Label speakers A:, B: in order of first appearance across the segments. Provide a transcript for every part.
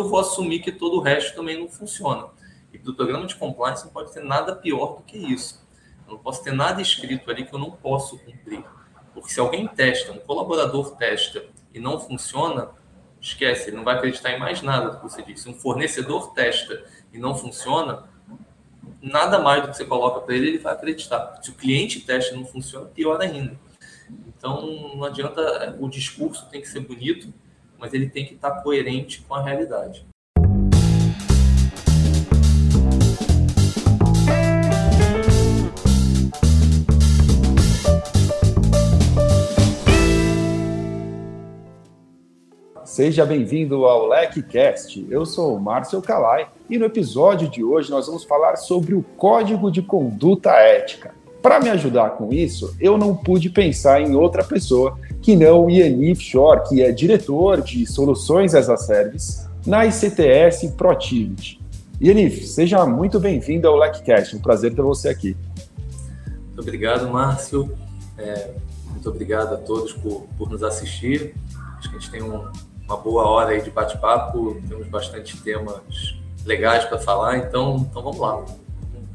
A: eu vou assumir que todo o resto também não funciona. E do programa de compliance não pode ter nada pior do que isso. Eu não posso ter nada escrito ali que eu não posso cumprir. Porque se alguém testa, um colaborador testa e não funciona, esquece, ele não vai acreditar em mais nada do que você disse. Se um fornecedor testa e não funciona, nada mais do que você coloca para ele, ele vai acreditar. Se o cliente testa e não funciona, pior ainda. Então, não adianta, o discurso tem que ser bonito, mas ele tem que estar coerente com a realidade.
B: Seja bem-vindo ao LecCast. Eu sou o Márcio Calai e no episódio de hoje nós vamos falar sobre o Código de Conduta Ética. Para me ajudar com isso, eu não pude pensar em outra pessoa que não o Yanif Shore, que é diretor de soluções as a service na ICTS Protivity. Yanif, seja muito bem-vindo ao LecCast. Um prazer ter você aqui.
A: Muito obrigado, Márcio. É, muito obrigado a todos por, por nos assistir. Acho que a gente tem um, uma boa hora aí de bate-papo, temos bastante temas legais para falar, então, então vamos lá.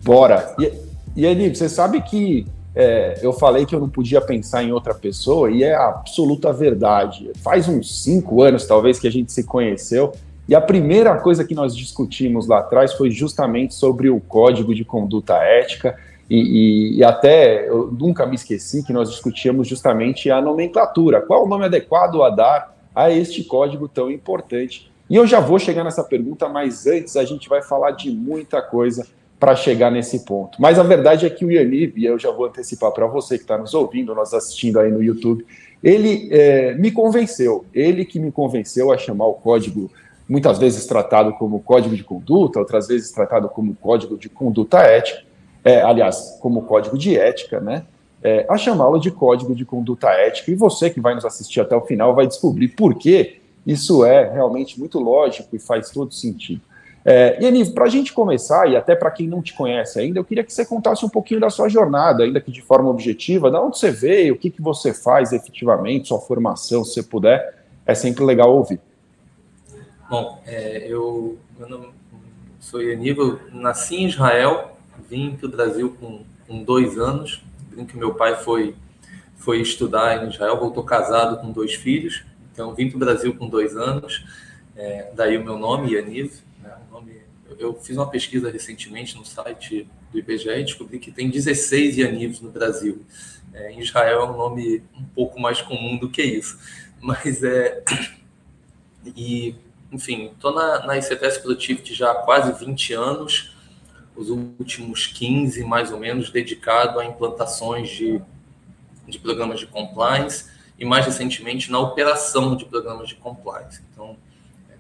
B: Bora! E, e Eli, você sabe que é, eu falei que eu não podia pensar em outra pessoa e é a absoluta verdade. Faz uns cinco anos, talvez, que a gente se conheceu e a primeira coisa que nós discutimos lá atrás foi justamente sobre o código de conduta ética. E, e, e, até eu nunca me esqueci que nós discutíamos justamente a nomenclatura, qual o nome adequado a dar a este código tão importante. E eu já vou chegar nessa pergunta, mas antes a gente vai falar de muita coisa para chegar nesse ponto. Mas a verdade é que o Yaniv, e eu já vou antecipar para você que está nos ouvindo, nós assistindo aí no YouTube, ele é, me convenceu, ele que me convenceu a chamar o código, muitas vezes tratado como código de conduta, outras vezes tratado como código de conduta ética, é, aliás, como código de ética, né? é, a chamá-lo de código de conduta ética. E você que vai nos assistir até o final vai descobrir por que isso é realmente muito lógico e faz todo sentido. É, e para a gente começar, e até para quem não te conhece ainda, eu queria que você contasse um pouquinho da sua jornada, ainda que de forma objetiva, de onde você veio, o que, que você faz efetivamente, sua formação, se você puder, é sempre legal ouvir.
A: Bom, é, eu, meu nome, sou Yaniv, eu nasci em Israel, vim para o Brasil com, com dois anos, que meu pai foi, foi estudar em Israel, voltou casado com dois filhos, então vim para o Brasil com dois anos, é, daí o meu nome, Yaniv. Eu, fiz uma pesquisa recentemente no site do IBGE e descobri que tem 16 Yanivs no Brasil. É, em Israel é um nome um pouco mais comum do que isso, mas é. E, enfim, estou na, na ICTS Productivity já há quase 20 anos os últimos 15, mais ou menos, dedicado a implantações de, de programas de compliance e, mais recentemente, na operação de programas de compliance. Então,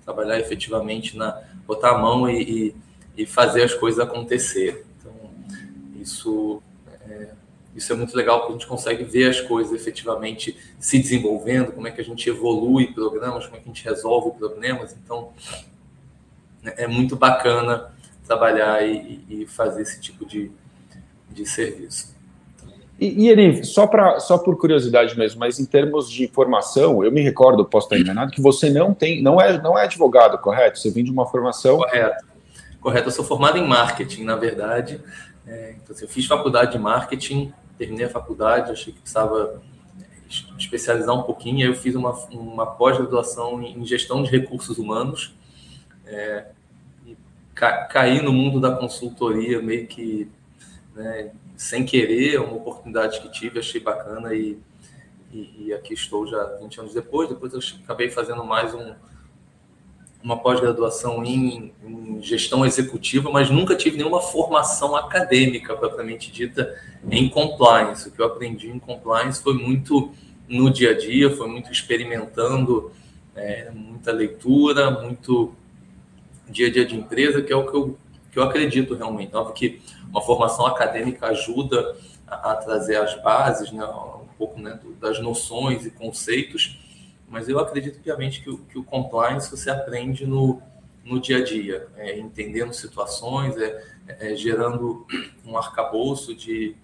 A: trabalhar efetivamente na botar a mão e, e, e fazer as coisas acontecer. Então, isso é, isso é muito legal porque a gente consegue ver as coisas efetivamente se desenvolvendo, como é que a gente evolui programas, como é que a gente resolve problemas. Então, é muito bacana trabalhar e, e fazer esse tipo de, de serviço.
B: E, e só, pra, só por curiosidade mesmo, mas em termos de formação, eu me recordo, posso estar enganado, que você não tem, não é, não é advogado, correto? Você vem de uma formação.
A: Correto. Correto, eu sou formado em marketing, na verdade. É, então, assim, eu fiz faculdade de marketing, terminei a faculdade, achei que precisava especializar um pouquinho, aí eu fiz uma, uma pós-graduação em gestão de recursos humanos. É, ca caí no mundo da consultoria meio que né, sem querer, é uma oportunidade que tive, achei bacana e, e, e, aqui estou já 20 anos depois. Depois eu acabei fazendo mais um, uma pós-graduação em, em, gestão executiva, mas nunca tive nenhuma formação acadêmica propriamente dita em compliance. O que eu aprendi em compliance foi muito no dia a dia, foi muito experimentando, é, muita leitura, muito dia a dia de empresa, que é o que eu, que eu acredito realmente. Óbvio que uma formação acadêmica ajuda a, a trazer as bases, né, um pouco né, das noções e conceitos, mas eu acredito piamente que o, que o compliance você aprende no, no dia a dia, é, entendendo situações, é, é, gerando um arcabouço de,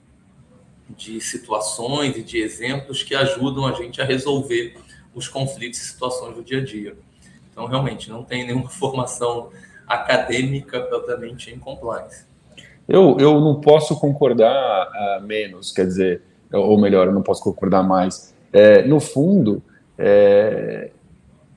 A: de situações e de exemplos que ajudam a gente a resolver os conflitos e situações do dia a dia. Então, realmente, não tem nenhuma formação acadêmica propriamente em compliance.
B: Eu, eu não posso concordar uh, menos, quer dizer, ou melhor, eu não posso concordar mais. É, no fundo, é,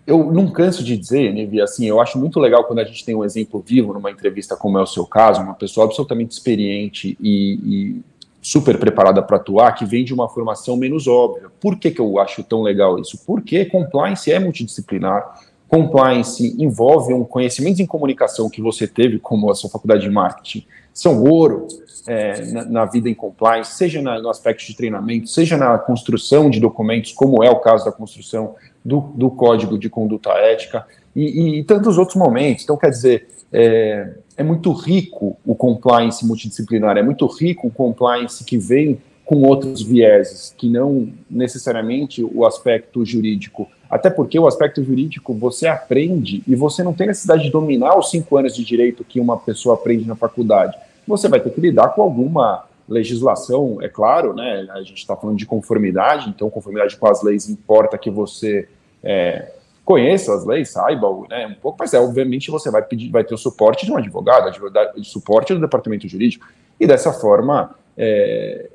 B: eu não canso de dizer, Nevi, assim, eu acho muito legal quando a gente tem um exemplo vivo numa entrevista como é o seu caso, uma pessoa absolutamente experiente e, e super preparada para atuar, que vem de uma formação menos óbvia. Por que, que eu acho tão legal isso? Porque compliance é multidisciplinar, compliance envolve um conhecimento em comunicação que você teve, como a sua faculdade de marketing, são ouro é, na, na, vida em compliance, seja na, no aspecto de treinamento, seja na construção de documentos, como é o caso da construção do, do código de conduta ética, e, e, e tantos outros momentos. Então, quer dizer, é, é muito rico o compliance multidisciplinar, é muito rico o compliance que vem com outros vieses, que não necessariamente o aspecto jurídico. Até porque o aspecto jurídico você aprende e você não tem necessidade de dominar os cinco anos de direito que uma pessoa aprende na faculdade. Você vai ter que lidar com alguma legislação, é claro, né? A gente está falando de conformidade, então conformidade com as leis importa que você é, conheça as leis, saiba né, um pouco, mas é, obviamente você vai pedir, vai ter o suporte de um advogado, o suporte do departamento jurídico, e dessa forma é,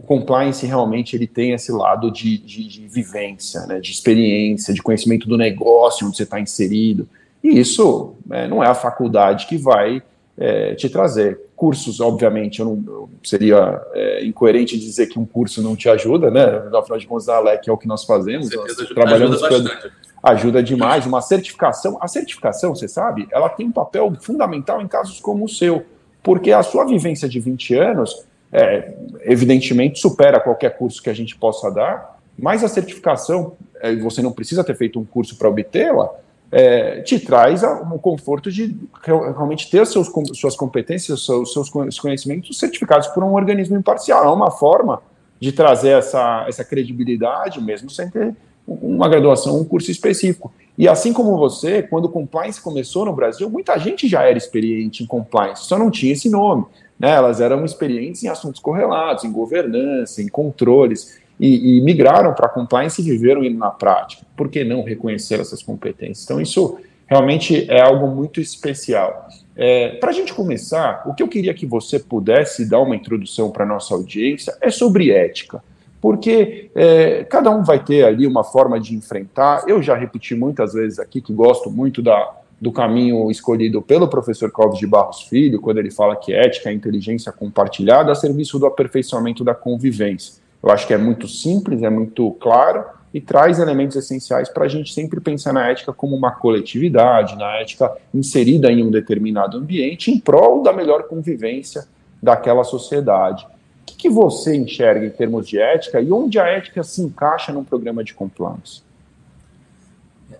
B: o compliance realmente ele tem esse lado de, de, de vivência, né, de experiência, de conhecimento do negócio onde você está inserido. E isso né, não é a faculdade que vai é, te trazer. Cursos, obviamente, eu não eu seria é, incoerente dizer que um curso não te ajuda, né? Afinal de contas, a ALEC é o que nós fazemos. Nós ajuda, trabalhamos ajuda, ajuda demais. Uma certificação, a certificação, você sabe, ela tem um papel fundamental em casos como o seu, porque a sua vivência de 20 anos é, evidentemente supera qualquer curso que a gente possa dar, mas a certificação, é, você não precisa ter feito um curso para obtê-la, é, te traz um conforto de realmente ter seus, suas competências, seus, seus conhecimentos certificados por um organismo imparcial. É uma forma de trazer essa, essa credibilidade, mesmo sem ter uma graduação, um curso específico. E assim como você, quando o compliance começou no Brasil, muita gente já era experiente em compliance, só não tinha esse nome. Né? Elas eram experientes em assuntos correlatos, em governança, em controles, e, e migraram para compliance e viveram indo na prática. Por que não reconhecer essas competências? Então, isso realmente é algo muito especial. É, para a gente começar, o que eu queria que você pudesse dar uma introdução para a nossa audiência é sobre ética. Porque é, cada um vai ter ali uma forma de enfrentar. Eu já repeti muitas vezes aqui que gosto muito da, do caminho escolhido pelo professor Clóvis de Barros Filho, quando ele fala que ética é inteligência compartilhada a serviço do aperfeiçoamento da convivência. Eu acho que é muito simples, é muito claro e traz elementos essenciais para a gente sempre pensar na ética como uma coletividade, na ética inserida em um determinado ambiente em prol da melhor convivência daquela sociedade. O que, que você enxerga em termos de ética e onde a ética se encaixa num programa de compliance?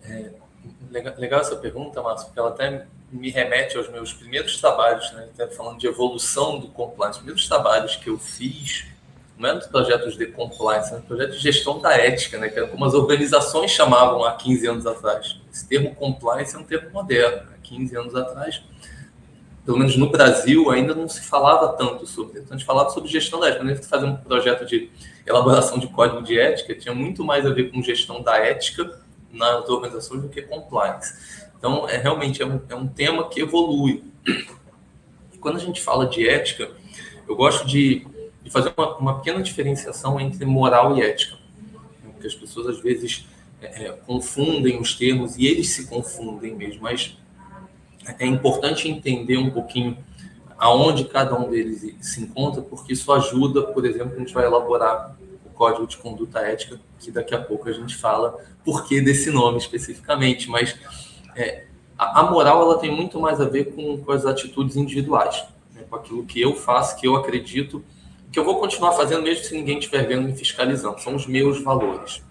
A: É, legal, essa pergunta, Márcio, porque ela até me remete aos meus primeiros trabalhos, né? Até falando de evolução do compliance, os primeiros trabalhos que eu fiz, não nos projetos de compliance, é no projeto de gestão da ética, né? Que era como as organizações chamavam há 15 anos atrás. Esse termo compliance é um termo moderno. Há 15 anos atrás, pelo menos no Brasil, ainda não se falava tanto sobre. Então, a gente falava sobre gestão da ética. Quando a gente fazia um projeto de elaboração de código de ética, tinha muito mais a ver com gestão da ética nas organizações do que compliance. Então, é realmente é um, é um tema que evolui. E quando a gente fala de ética, eu gosto de, de fazer uma, uma, pequena diferenciação entre moral e ética. Porque as pessoas, às vezes, é, é, confundem os termos e eles se confundem mesmo, mas é importante entender um pouquinho aonde cada um deles se encontra, porque isso ajuda, por exemplo, a gente vai elaborar Código de Conduta Ética, que daqui a pouco a gente fala por que desse nome especificamente, mas é, a, moral ela tem muito mais a ver com, com as atitudes individuais, né, com aquilo que eu faço, que eu acredito, que eu vou continuar fazendo mesmo se ninguém estiver vendo e fiscalizando, são os meus valores.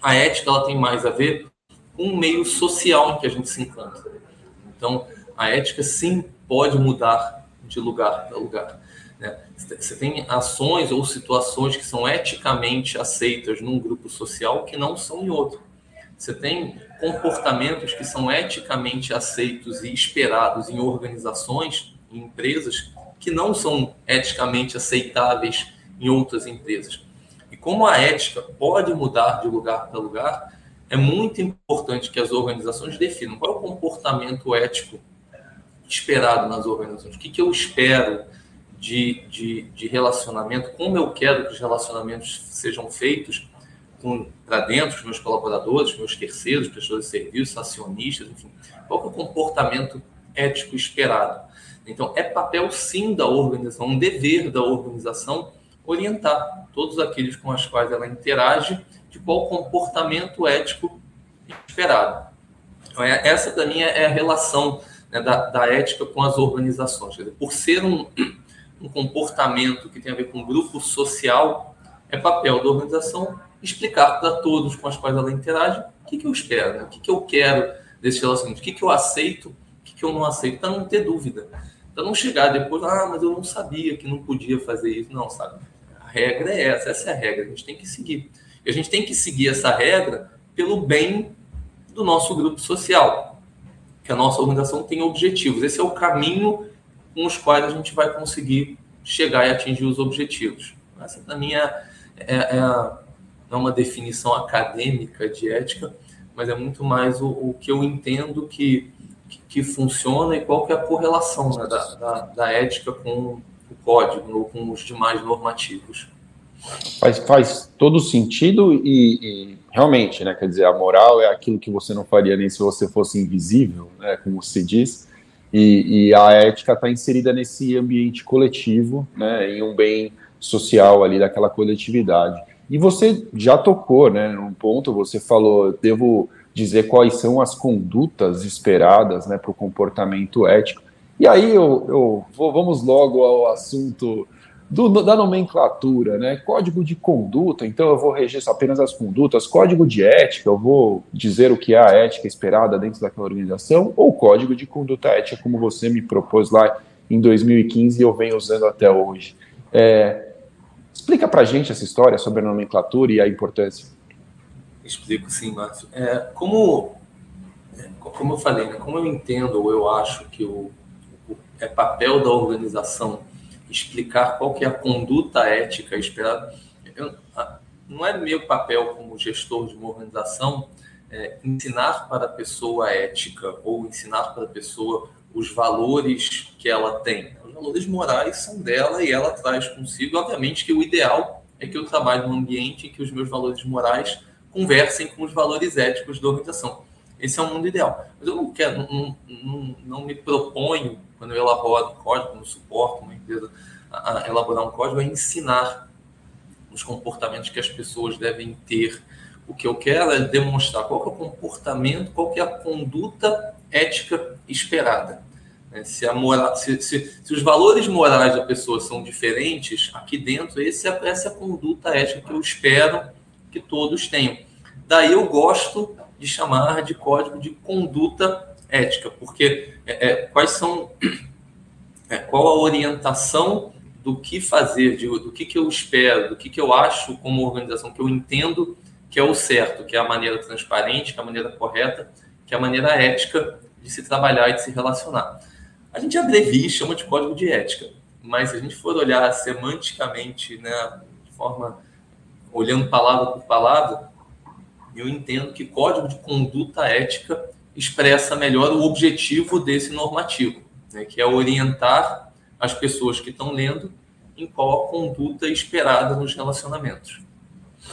A: A ética ela tem mais a ver com o meio social em que a gente se encontra. Então, a ética sim pode mudar de lugar para lugar. Né? Você tem ações ou situações que são eticamente aceitas num grupo social que não são em outro. Você tem comportamentos que são eticamente aceitos e esperados em organizações, em empresas, que não são eticamente aceitáveis em outras empresas. E como a ética pode mudar de lugar para lugar, é muito importante que as organizações definam qual é o comportamento ético esperado nas organizações, o que, que eu espero de, de, de relacionamento, como eu quero que os relacionamentos sejam feitos para dentro, os meus colaboradores, meus terceiros, prestadores de serviços, acionistas, enfim, qual é o comportamento ético esperado. Então, é papel sim da organização, um dever da organização orientar todos aqueles com os quais ela interage de qual comportamento ético esperado. Então, é, essa, para mim, é a relação né, da, da, ética com as organizações. Dizer, por ser um, um comportamento que tem a ver com grupo social, é papel da organização explicar para todos com os quais ela interage o que, que eu espero, né? o que, que eu quero desse relacionamento, o que, que eu aceito, o que, que eu não aceito, para não ter dúvida. Para não chegar depois, ah, mas eu não sabia que não podia fazer isso. Não, sabe? A regra é essa, essa é a regra, a gente tem que seguir. E a gente tem que seguir essa regra pelo bem do nosso grupo social, que a nossa organização tem objetivos. Esse é o caminho com os quais a gente vai conseguir chegar e atingir os objetivos. Essa, para mim, é, é, não é uma definição acadêmica de ética, mas é muito mais o, o que eu entendo que, que, que, funciona e qual que é a correlação né, da, da, da ética com o código com os demais normativos.
B: Faz, faz todo sentido e, e, realmente, né? Quer dizer, a moral é aquilo que você não faria nem se você fosse invisível, né? Como se diz. E, e a ética está inserida nesse ambiente coletivo, né? Em um bem social ali daquela coletividade. E você já tocou, né? Num ponto, você falou, devo dizer quais são as condutas esperadas, né? Para o comportamento ético. E aí eu, eu vou, vamos logo ao assunto do, da nomenclatura, né? Código de conduta, então eu vou reger apenas as condutas, código de ética, eu vou dizer o que é a ética esperada dentro daquela organização, ou código de conduta ética, como você me propôs lá em 2015 e eu venho usando até hoje. É, explica pra gente essa história sobre a nomenclatura e a importância.
A: Explico sim, Márcio. É, como, é, como eu falei, né, como eu entendo ou eu acho que o, o é papel da organização explicar qual que é a conduta ética esperada. Eu, não é meu papel como gestor de uma organização é, ensinar para a pessoa a ética ou ensinar para a pessoa os valores que ela tem. Os valores morais são dela e ela traz consigo. Obviamente que o ideal é que eu trabalhe num ambiente em que os meus valores morais conversem com os valores éticos da organização. Esse é o mundo ideal. Mas eu não quero, não, não, não me proponho, quando eu elaboro código, quando suporto uma empresa a, elaborar um código, a ensinar os comportamentos que as pessoas devem ter. O que eu quero é demonstrar qual é o comportamento, qual é a conduta ética esperada. Né? Se, a moral, se, se, se, os valores morais da pessoa são diferentes, aqui dentro, esse é, essa é a conduta ética que eu espero que todos tenham. Daí eu gosto de chamar de código de conduta ética, porque é, é, quais são é, qual a orientação do que fazer, de, do que, que eu espero, do que, que eu acho como organização, que eu entendo que é o certo, que é a maneira transparente, que é a maneira correta, que é a maneira ética de se trabalhar e de se relacionar. A gente abrevia e chama de código de ética, mas se a gente for olhar semanticamente, né, de forma olhando palavra por palavra, eu entendo que código de conduta ética expressa melhor o objetivo desse normativo, né, que é orientar as pessoas que estão lendo em qual a conduta esperada nos relacionamentos.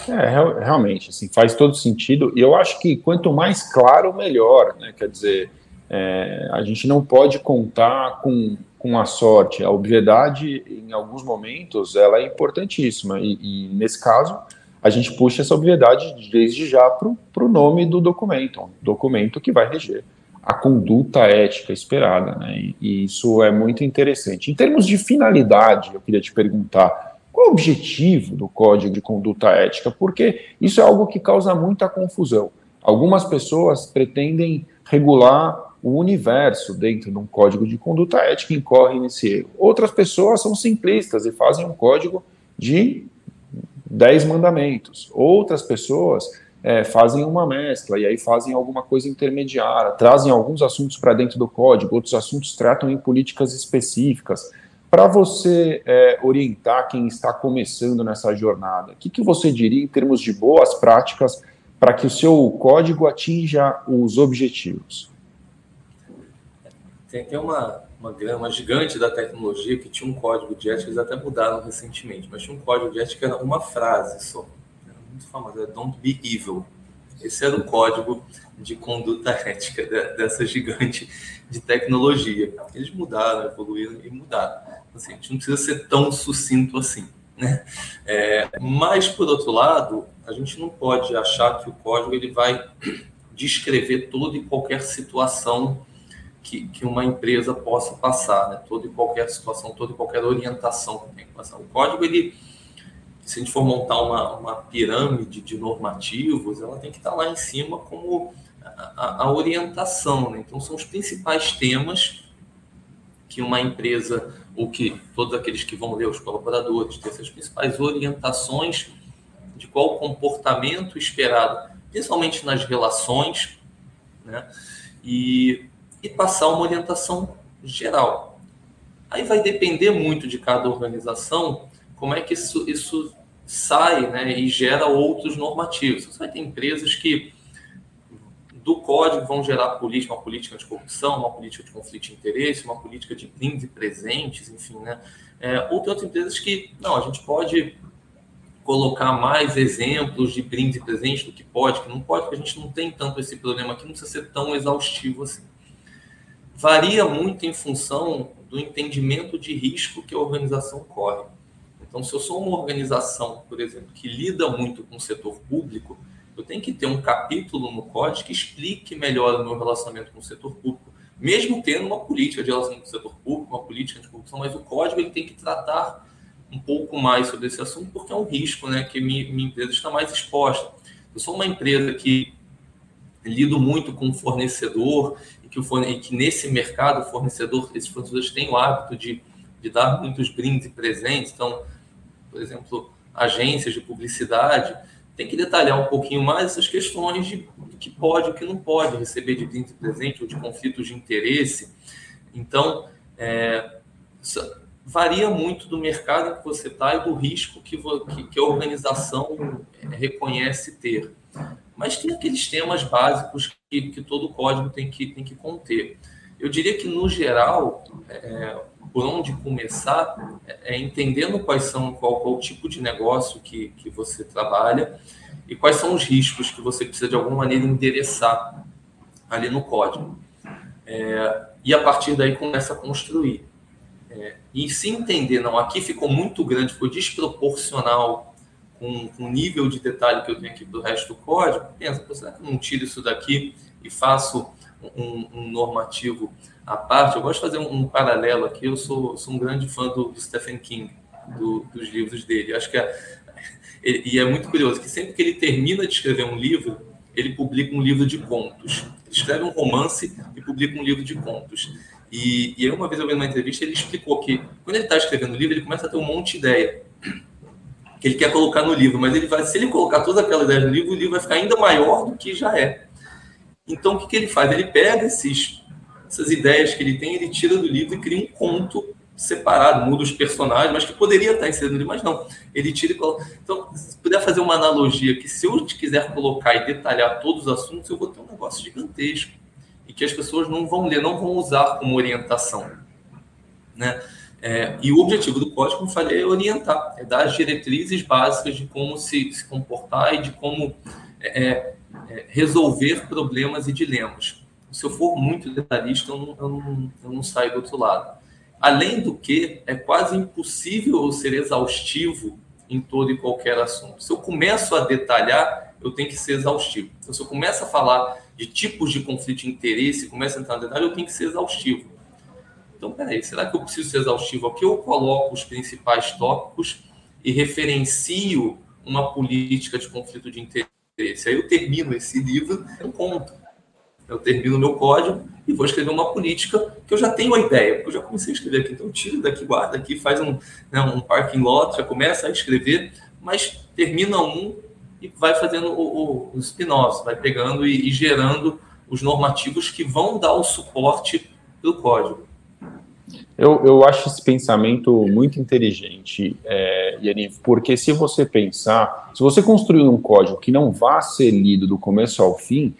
B: É, realmente, assim, faz todo sentido. E eu acho que quanto mais claro, melhor. Né? Quer dizer, é, a gente não pode contar com, com a sorte. A obviedade, em alguns momentos, ela é importantíssima. E, e nesse caso, a gente puxa essa obviedade desde já para o nome do documento, um documento que vai reger a conduta ética esperada, né? E, e isso é muito interessante. Em termos de finalidade, eu queria te perguntar qual é o objetivo do Código de Conduta Ética, porque isso é algo que causa muita confusão. Algumas pessoas pretendem regular o universo dentro de um código de conduta ética e incorrem nesse erro. Outras pessoas são simplistas e fazem um código de dez mandamentos. Outras pessoas é, fazem uma mescla e aí fazem alguma coisa intermediária, trazem alguns assuntos para dentro do código, outros assuntos tratam em políticas específicas. Para você é, orientar quem está começando nessa jornada, o que, que você diria em termos de boas práticas para que o seu código atinja os objetivos?
A: Tem, tem uma, uma, uma gigante da tecnologia que tinha um código de ética, eles até mudaram recentemente, mas tinha um código de ética que era uma frase só. Era muito famoso, era Don't be evil. Esse era o código de conduta ética dessa gigante de tecnologia. Eles mudaram, evoluíram e mudaram. Assim, a gente não precisa ser tão sucinto assim. Né? É, mas, por outro lado, a gente não pode achar que o código ele vai descrever toda e qualquer situação que, que uma empresa possa passar, né? toda e qualquer situação, toda e qualquer orientação que tem que passar. O código, ele, se a gente for montar uma, uma pirâmide de normativos, ela tem que estar lá em cima como a, a orientação. Né? Então, são os principais temas que uma empresa, ou que todos aqueles que vão ler, os colaboradores, ter essas principais orientações de qual comportamento esperado, principalmente nas relações, né? e, e passar uma orientação geral. Aí vai depender muito de cada organização como é que isso, isso sai né, e gera outros normativos. Você vai ter empresas que do código vão gerar política, uma política de corrupção, uma política de conflito de interesse, uma política de brindes e presentes, enfim, né? É, ou tem outras empresas que, não, a gente pode colocar mais exemplos de brindes e presentes do que pode, que não pode, porque a gente não tem tanto esse problema aqui, não precisa ser tão exaustivo assim. Varia muito em função do entendimento de risco que a organização corre. Então, se eu sou uma organização, por exemplo, que lida muito com o setor público, eu tenho que ter um capítulo no código que explique melhor o meu relacionamento com o setor público, mesmo tendo uma política de relacionamento com o setor público, uma política de corrupção, mas o código ele tem que tratar um pouco mais sobre esse assunto, porque é um risco né, que minha, minha empresa está mais exposta. Eu sou uma empresa que lido muito com fornecedor que, o forne... que nesse mercado fornecedor, esses fornecedores têm o hábito de, de dar muitos brindes e presentes. Então, por exemplo, agências de publicidade tem que detalhar um pouquinho mais essas questões de que pode e que não pode receber de brinde presente ou de conflitos de interesse. Então, é, varia muito do mercado em que você está e do risco que, que, a organização reconhece ter. Mas tem aqueles temas básicos que, que todo código tem que, tem que conter. Eu diria que, no geral, é, por onde começar é, entendendo quais são, qual, qual o tipo de negócio que, que você trabalha e quais são os riscos que você precisa, de alguma maneira, endereçar ali no código. É, e, a partir daí, começa a construir. É, e se entender, não, aqui ficou muito grande, ficou desproporcional com, com o nível de detalhe que eu tenho aqui do resto do código, pensa, será que eu não tiro isso daqui e faço um, um normativo à parte? Eu gosto de fazer um, um paralelo aqui, eu sou, sou, um grande fã do, do Stephen King, do, dos livros dele. acho que é, e é muito curioso que sempre que ele termina de escrever um livro, ele publica um livro de contos. Ele escreve um romance e publica um livro de contos. E, e aí, uma vez eu vi numa entrevista, ele explicou que quando ele está escrevendo o livro, ele começa a ter um monte de ideia que ele quer colocar no livro, mas ele vai, se ele colocar toda aquela ideia no livro, o livro vai ficar ainda maior do que já é. Então, o que, que ele faz? Ele pega esses, essas ideias que ele tem, ele tira do livro e cria um conto separado, muda os personagens, mas que poderia estar inserido no livro, mas não. Ele tira e coloca. Então, se puder fazer uma analogia que se eu quiser colocar e detalhar todos os assuntos, eu vou ter um negócio gigantesco e que as pessoas não vão ler, não vão usar como orientação. Né? É, e o objetivo do código, como falei, é orientar, é dar as diretrizes básicas de como se, se comportar e de como é, é, resolver problemas e dilemas. Se eu for muito detalhista, eu não, eu, não, eu não saio do outro lado. Além do que, é quase impossível ser exaustivo em todo e qualquer assunto. Se eu começo a detalhar, eu tenho que ser exaustivo. Então, se eu começo a falar de tipos de conflito de interesse, começo a entrar no detalhe, eu tenho que ser exaustivo. Então, peraí, será que eu preciso ser exaustivo aqui? Eu coloco os principais tópicos e referencio uma política de conflito de interesse. Aí eu termino esse livro, eu conto. Eu termino o meu código e vou escrever uma política que eu já tenho a ideia, porque eu já comecei a escrever aqui. Então, tira daqui, guarda aqui, faz um, né, um parking lot, já começa a escrever, mas termina um e vai fazendo o, o, o spin-off, vai pegando e, e, gerando os normativos que vão dar o suporte do código.
B: Eu, eu acho esse pensamento muito inteligente, é, porque se você pensar, se você construir um código que não vá ser lido do começo ao fim,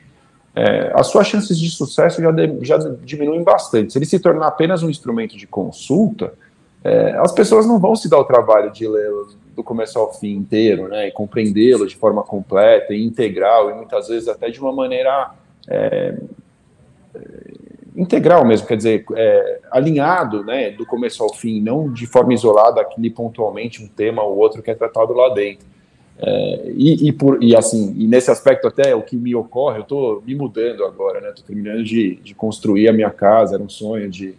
B: é, as suas chances de sucesso já, de, já diminuem bastante. Se ele se tornar apenas um instrumento de consulta, é, as pessoas não vão se dar o trabalho de lê-lo do começo ao fim inteiro, né, e compreendê-lo de forma completa e integral, e muitas vezes até de uma maneira é, integral mesmo, quer dizer, é, alinhado, né, do começo ao fim, não de forma isolada, aquele pontualmente um tema ou outro que é tratado lá dentro. É, e, e, por, e assim, e nesse aspecto até o que me ocorre, eu estou me mudando agora, né? Estou terminando de, de, construir a minha casa, era um sonho de,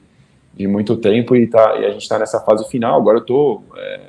B: de muito tempo e, tá, e a gente está nessa fase final. Agora eu estou é,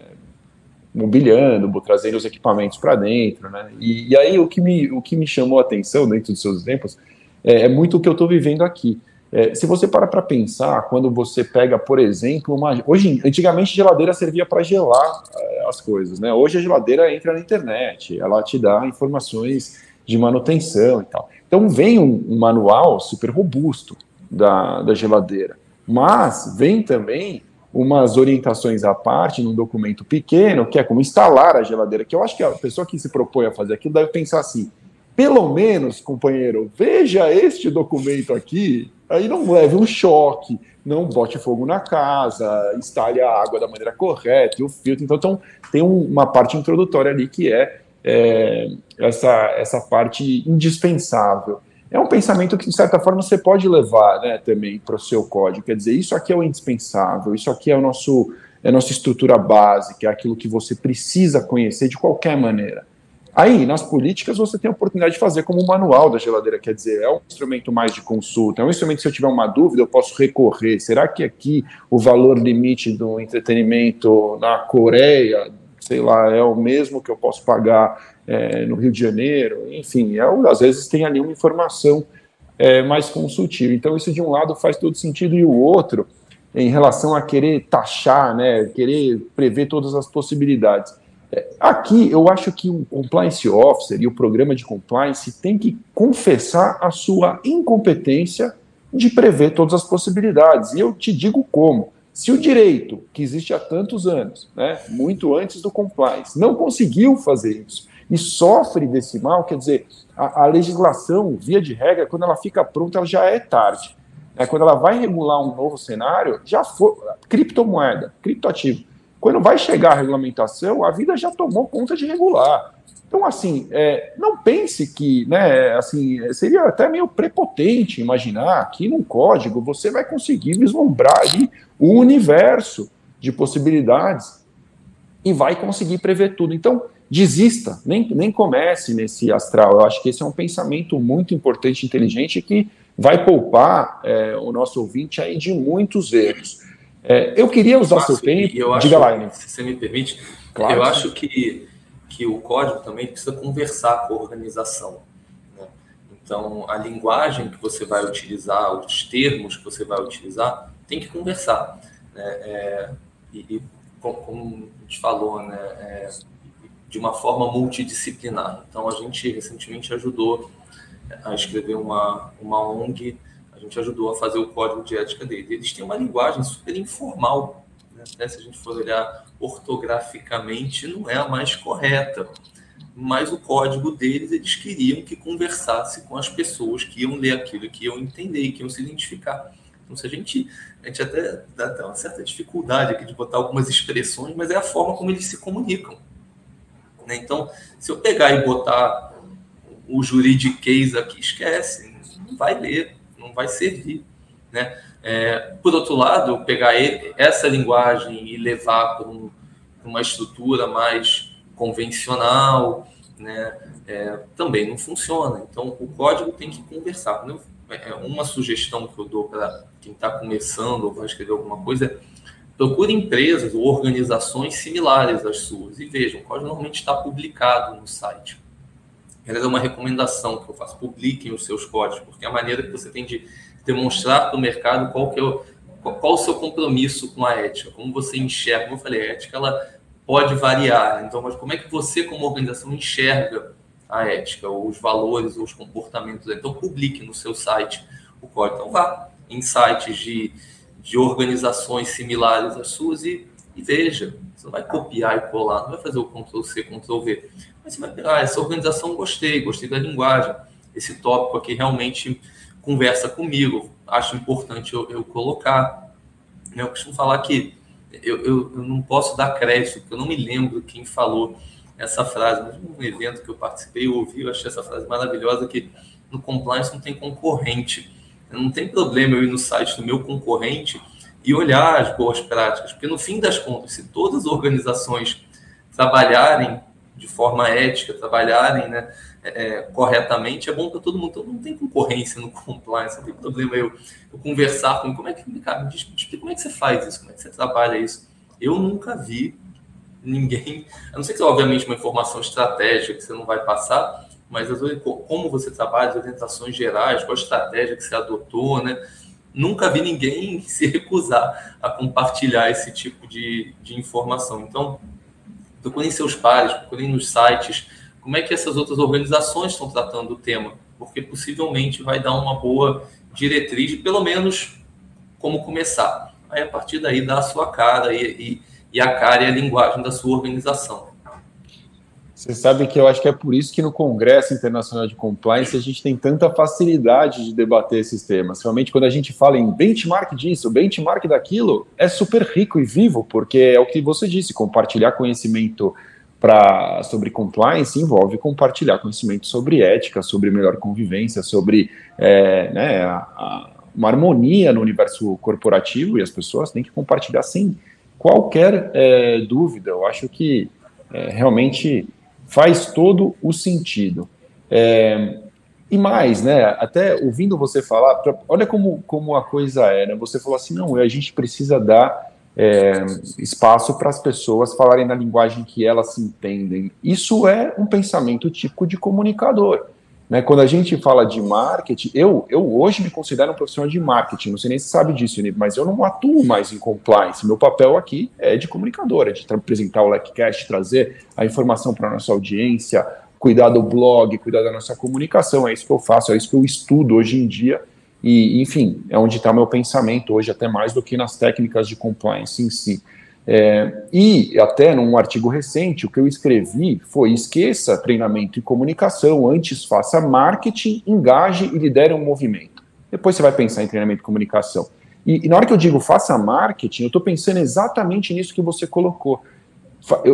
B: mobiliando, trazendo os equipamentos para dentro, né? E, e, aí o que, me, o que me chamou a atenção dentro dos seus exemplos é, é muito o que eu estou vivendo aqui. É, se você para para pensar, quando você pega, por exemplo, uma. Hoje, antigamente, geladeira servia para gelar é, as coisas, né? Hoje a geladeira entra na internet, ela te dá informações de manutenção e tal. Então vem um, um manual super robusto da, da geladeira, mas vem também umas orientações à parte num documento pequeno, que é como instalar a geladeira, que eu acho que a pessoa que se propõe a fazer aquilo deve pensar assim, pelo menos, companheiro, veja este documento aqui, aí não leve um choque, não bote fogo na casa, instale a água da maneira correta, o filtro. Então, então tem uma parte introdutória ali que é, é essa, essa parte indispensável. É um pensamento que, de certa forma, você pode levar né, também para o seu código. Quer dizer, isso aqui é o indispensável, isso aqui é, o nosso, é a nossa estrutura básica, é aquilo que você precisa conhecer de qualquer maneira. Aí, nas políticas, você tem a oportunidade de fazer como um manual da geladeira, quer dizer, é um instrumento mais de consulta, é um instrumento que se eu tiver uma dúvida, eu posso recorrer. Será que aqui o valor limite do entretenimento na Coreia, sei lá, é o mesmo que eu posso pagar é, no Rio de Janeiro? Enfim, é, às vezes tem ali uma informação é, mais consultiva. Então, isso de um lado faz todo sentido, e o outro, em relação a querer taxar, né, querer prever todas as possibilidades Aqui, eu acho que o compliance officer e o programa de compliance tem que confessar a sua incompetência de prever todas as possibilidades. E eu te digo como. Se o direito, que existe há tantos anos, né, muito antes do compliance, não conseguiu fazer isso e sofre desse mal, quer dizer, a, a legislação, via de regra, quando ela fica pronta, ela já é tarde. É, quando ela vai regular um novo cenário, já foi. Criptomoeda, criptoativo quando vai chegar a regulamentação, a vida já tomou conta de regular. Então, assim, é, não pense que, né, assim, seria até meio prepotente imaginar que num código você vai conseguir vislumbrar ali o universo de possibilidades e vai conseguir prever tudo. Então, desista, nem, nem comece nesse astral. Eu acho que esse é um pensamento muito importante, inteligente, que vai poupar é, o nosso ouvinte aí de muitos erros. É, eu queria usar seu tempo.
A: Eu acho, Diga lá, Se você me permite, claro, eu sim. acho que, que o código também precisa conversar com a organização. Né? Então, a linguagem que você vai utilizar, os termos que você vai utilizar, tem que conversar. Né? É, e, e, como a gente falou, né? É, de uma forma multidisciplinar. Então, a gente recentemente ajudou a escrever uma, uma ONG a gente ajudou a fazer o código de ética dele. Eles têm uma linguagem super informal, né? Se a gente for olhar ortograficamente, não é a mais correta. Mas o código deles, eles queriam que conversasse com as pessoas que iam ler aquilo, que iam entender, que iam se identificar. Então, se a gente, a gente até dá até uma certa dificuldade aqui de botar algumas expressões, mas é a forma como eles se comunicam. Né? Então, se eu pegar e botar o juridiquês aqui, esquece, não vai ler não vai servir. Né? É, por outro lado, pegar essa linguagem e levar para um, uma estrutura mais convencional, né? É, também não funciona. Então, o código tem que conversar. É uma sugestão que eu dou para quem está começando ou vai escrever alguma coisa é procure empresas ou organizações similares às suas e vejam, código normalmente está publicado no site. Ela é uma recomendação que eu faço. Publiquem os seus códigos, porque é a maneira que você tem de demonstrar para o mercado qual, que é o, qual o seu compromisso com a ética, como você enxerga. Como eu falei, a ética ela pode variar. Então, mas como é que você, como organização, enxerga a ética, ou os valores, ou os comportamentos? Então, publique no seu site o código. Então, vá em sites de, de organizações similares às suas e, e veja. Você não vai copiar e colar, não vai fazer o Ctrl-C, Ctrl-V. Você vai ah, essa organização gostei, gostei da linguagem. Esse tópico aqui realmente conversa comigo, acho importante eu, eu colocar. Eu costumo falar que eu, eu, eu, não posso dar crédito, porque eu não me lembro quem falou essa frase, mas num evento que eu participei, eu ouvi, eu achei essa frase maravilhosa, que no compliance não tem concorrente. Não tem problema eu ir no site do meu concorrente e olhar as boas práticas, porque no fim das contas, se todas as organizações trabalharem de forma ética, trabalharem né, é, corretamente, é bom para todo mundo. Não tem concorrência no compliance, não tem problema eu, eu conversar com como é que, cara, me como é que você faz isso, como é que você trabalha isso. Eu nunca vi ninguém, a não ser que obviamente uma informação estratégica que você não vai passar, mas como você trabalha, as orientações gerais, qual a estratégia que você adotou, né? Nunca vi ninguém se recusar a compartilhar esse tipo de, de informação. Então, procurem seus pares, procurem nos sites, como é que essas outras organizações estão tratando o tema, porque possivelmente vai dar uma boa diretriz, pelo menos como começar. Aí, a partir daí, dá a sua cara e, e, e a cara e a linguagem da sua organização.
B: Você sabe que eu acho que é por isso que no Congresso Internacional de Compliance a gente tem tanta facilidade de debater esses temas. Realmente, quando a gente fala em benchmark disso, benchmark daquilo, é super rico e vivo, porque é o que você disse, compartilhar conhecimento pra, sobre compliance envolve compartilhar conhecimento sobre ética, sobre melhor convivência, sobre é, né, a, a, uma harmonia no universo corporativo e as pessoas têm que compartilhar sem qualquer é, dúvida. Eu acho que é, realmente faz todo o sentido. É, e mais, né? Até ouvindo você falar, pra, olha como, como a coisa é, né? Você falou assim, não, a gente precisa dar é, espaço para as pessoas falarem na linguagem que elas se entendem. Isso é um pensamento típico de comunicador. Né, quando a gente fala de marketing, eu, eu hoje me considero um profissional de marketing, não sei nem se sabe disso, mas eu não atuo mais em compliance. Meu papel aqui é de comunicador, é de apresentar o LECCast, trazer a informação para a nossa audiência, cuidar do blog, cuidar da nossa comunicação. É isso que eu faço, é isso que eu estudo hoje em dia. E, enfim, é onde está meu pensamento hoje, até mais do que nas técnicas de compliance em si. É, e até num artigo recente, o que eu escrevi foi: esqueça treinamento e comunicação, antes faça marketing, engaje e lidere um movimento. Depois você vai pensar em treinamento e comunicação. E, e na hora que eu digo faça marketing, eu estou pensando exatamente nisso que você colocou.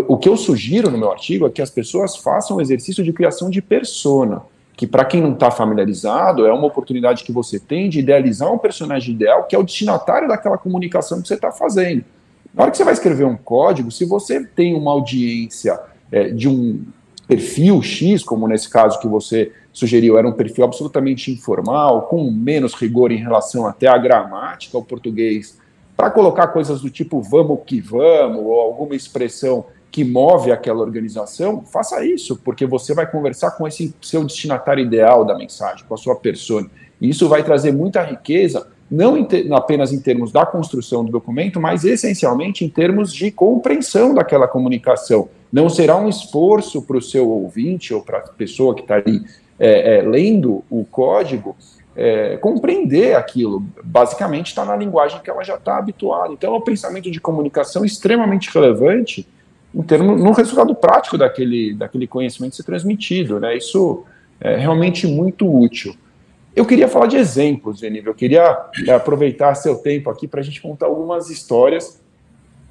B: O que eu sugiro no meu artigo é que as pessoas façam o exercício de criação de persona, que para quem não está familiarizado, é uma oportunidade que você tem de idealizar um personagem ideal que é o destinatário daquela comunicação que você está fazendo. Na hora que você vai escrever um código, se você tem uma audiência é, de um perfil X, como nesse caso que você sugeriu, era um perfil absolutamente informal, com menos rigor em relação até à gramática, ao português, para colocar coisas do tipo vamos que vamos, ou alguma expressão que move aquela organização, faça isso, porque você vai conversar com esse seu destinatário ideal da mensagem, com a sua persona. E isso vai trazer muita riqueza não em apenas em termos da construção do documento, mas essencialmente em termos de compreensão daquela comunicação. Não será um esforço para o seu ouvinte ou para a pessoa que está ali é, é, lendo o código é, compreender aquilo. Basicamente está na linguagem que ela já está habituada. Então é um pensamento de comunicação extremamente relevante em termos, no resultado prático daquele, daquele conhecimento ser transmitido. Né? Isso é realmente muito útil. Eu queria falar de exemplos, Geniva. Eu queria é, aproveitar seu tempo aqui para a gente contar algumas histórias.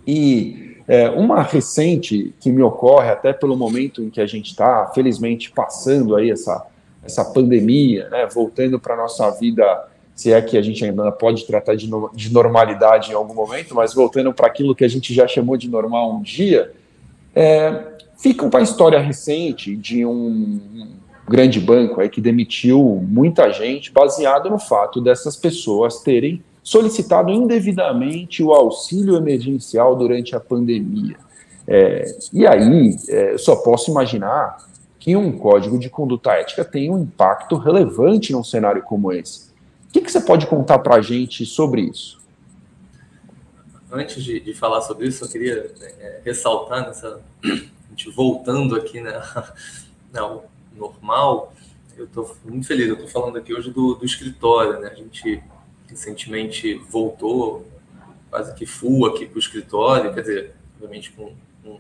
B: E é, uma recente que me ocorre, até pelo momento em que a gente está, felizmente, passando aí essa, essa pandemia, né, voltando para a nossa vida, se é que a gente ainda pode tratar de, no, de normalidade em algum momento, mas voltando para aquilo que a gente já chamou de normal um dia, é, fica uma história recente de um grande banco aí que demitiu muita gente baseado no fato dessas pessoas terem solicitado indevidamente o auxílio emergencial durante a pandemia. É, e aí, é, só posso imaginar que um código de conduta ética tem um impacto relevante num cenário como esse. O que, que você pode contar para a gente sobre isso?
A: Antes de, de, falar sobre isso, eu queria é, ressaltar nessa, voltando aqui né, não, normal, eu estou muito feliz. Eu estou falando aqui hoje do, do escritório, né? A gente recentemente voltou quase que full aqui para o escritório, quer dizer, obviamente com um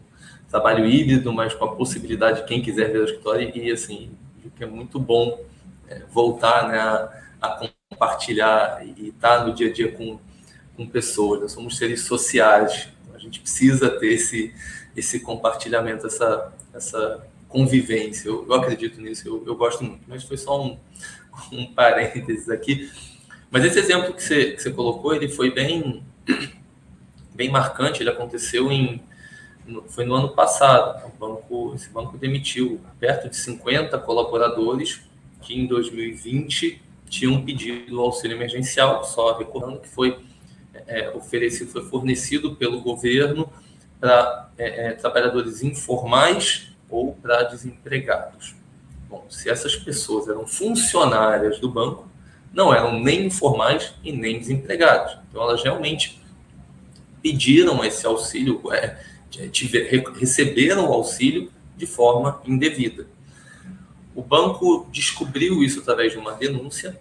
A: trabalho híbrido, mas com a possibilidade de quem quiser ver o escritório e assim, que é muito bom é, voltar né, a, a, compartilhar e estar no dia a dia com, com pessoas. Nós somos seres sociais, então a gente precisa ter esse, esse compartilhamento, essa, essa convivência. Eu, eu acredito nisso, eu, eu, gosto muito. Mas foi só um, um parênteses aqui. Mas esse exemplo que você, que você colocou, ele foi bem, bem marcante. Ele aconteceu em foi no ano passado. Banco, esse banco demitiu perto de 50 colaboradores que em 2020 tinham pedido auxílio emergencial, só recordando que foi é, oferecido, foi fornecido pelo governo para é, é, trabalhadores informais ou para desempregados. Bom, se essas pessoas eram funcionárias do banco, não eram nem informais e nem desempregados. Então, elas realmente pediram esse auxílio, é, tiver, receberam o auxílio de forma indevida. O banco descobriu isso através de uma denúncia.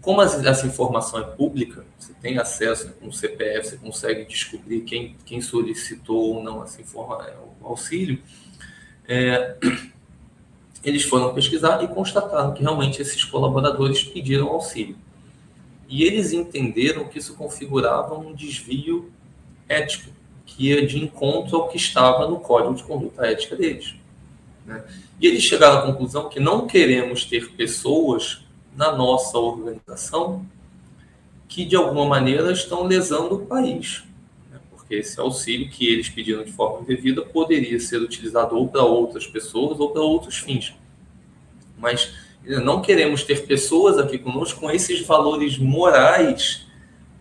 A: Como essa informação é pública, você tem acesso com o CPF, você consegue descobrir quem, quem solicitou ou não essa informa, o auxílio. É, eles foram pesquisar e constataram que realmente esses colaboradores pediram auxílio. E eles entenderam que isso configurava um desvio ético, que ia de encontro ao que estava no código de conduta ética deles. Né? E eles chegaram à conclusão que não queremos ter pessoas na nossa organização que, de alguma maneira, estão lesando o país. Esse auxílio que eles pediram de forma indevida poderia ser utilizado ou para outras pessoas ou para outros fins. Mas não queremos ter pessoas aqui conosco com esses valores morais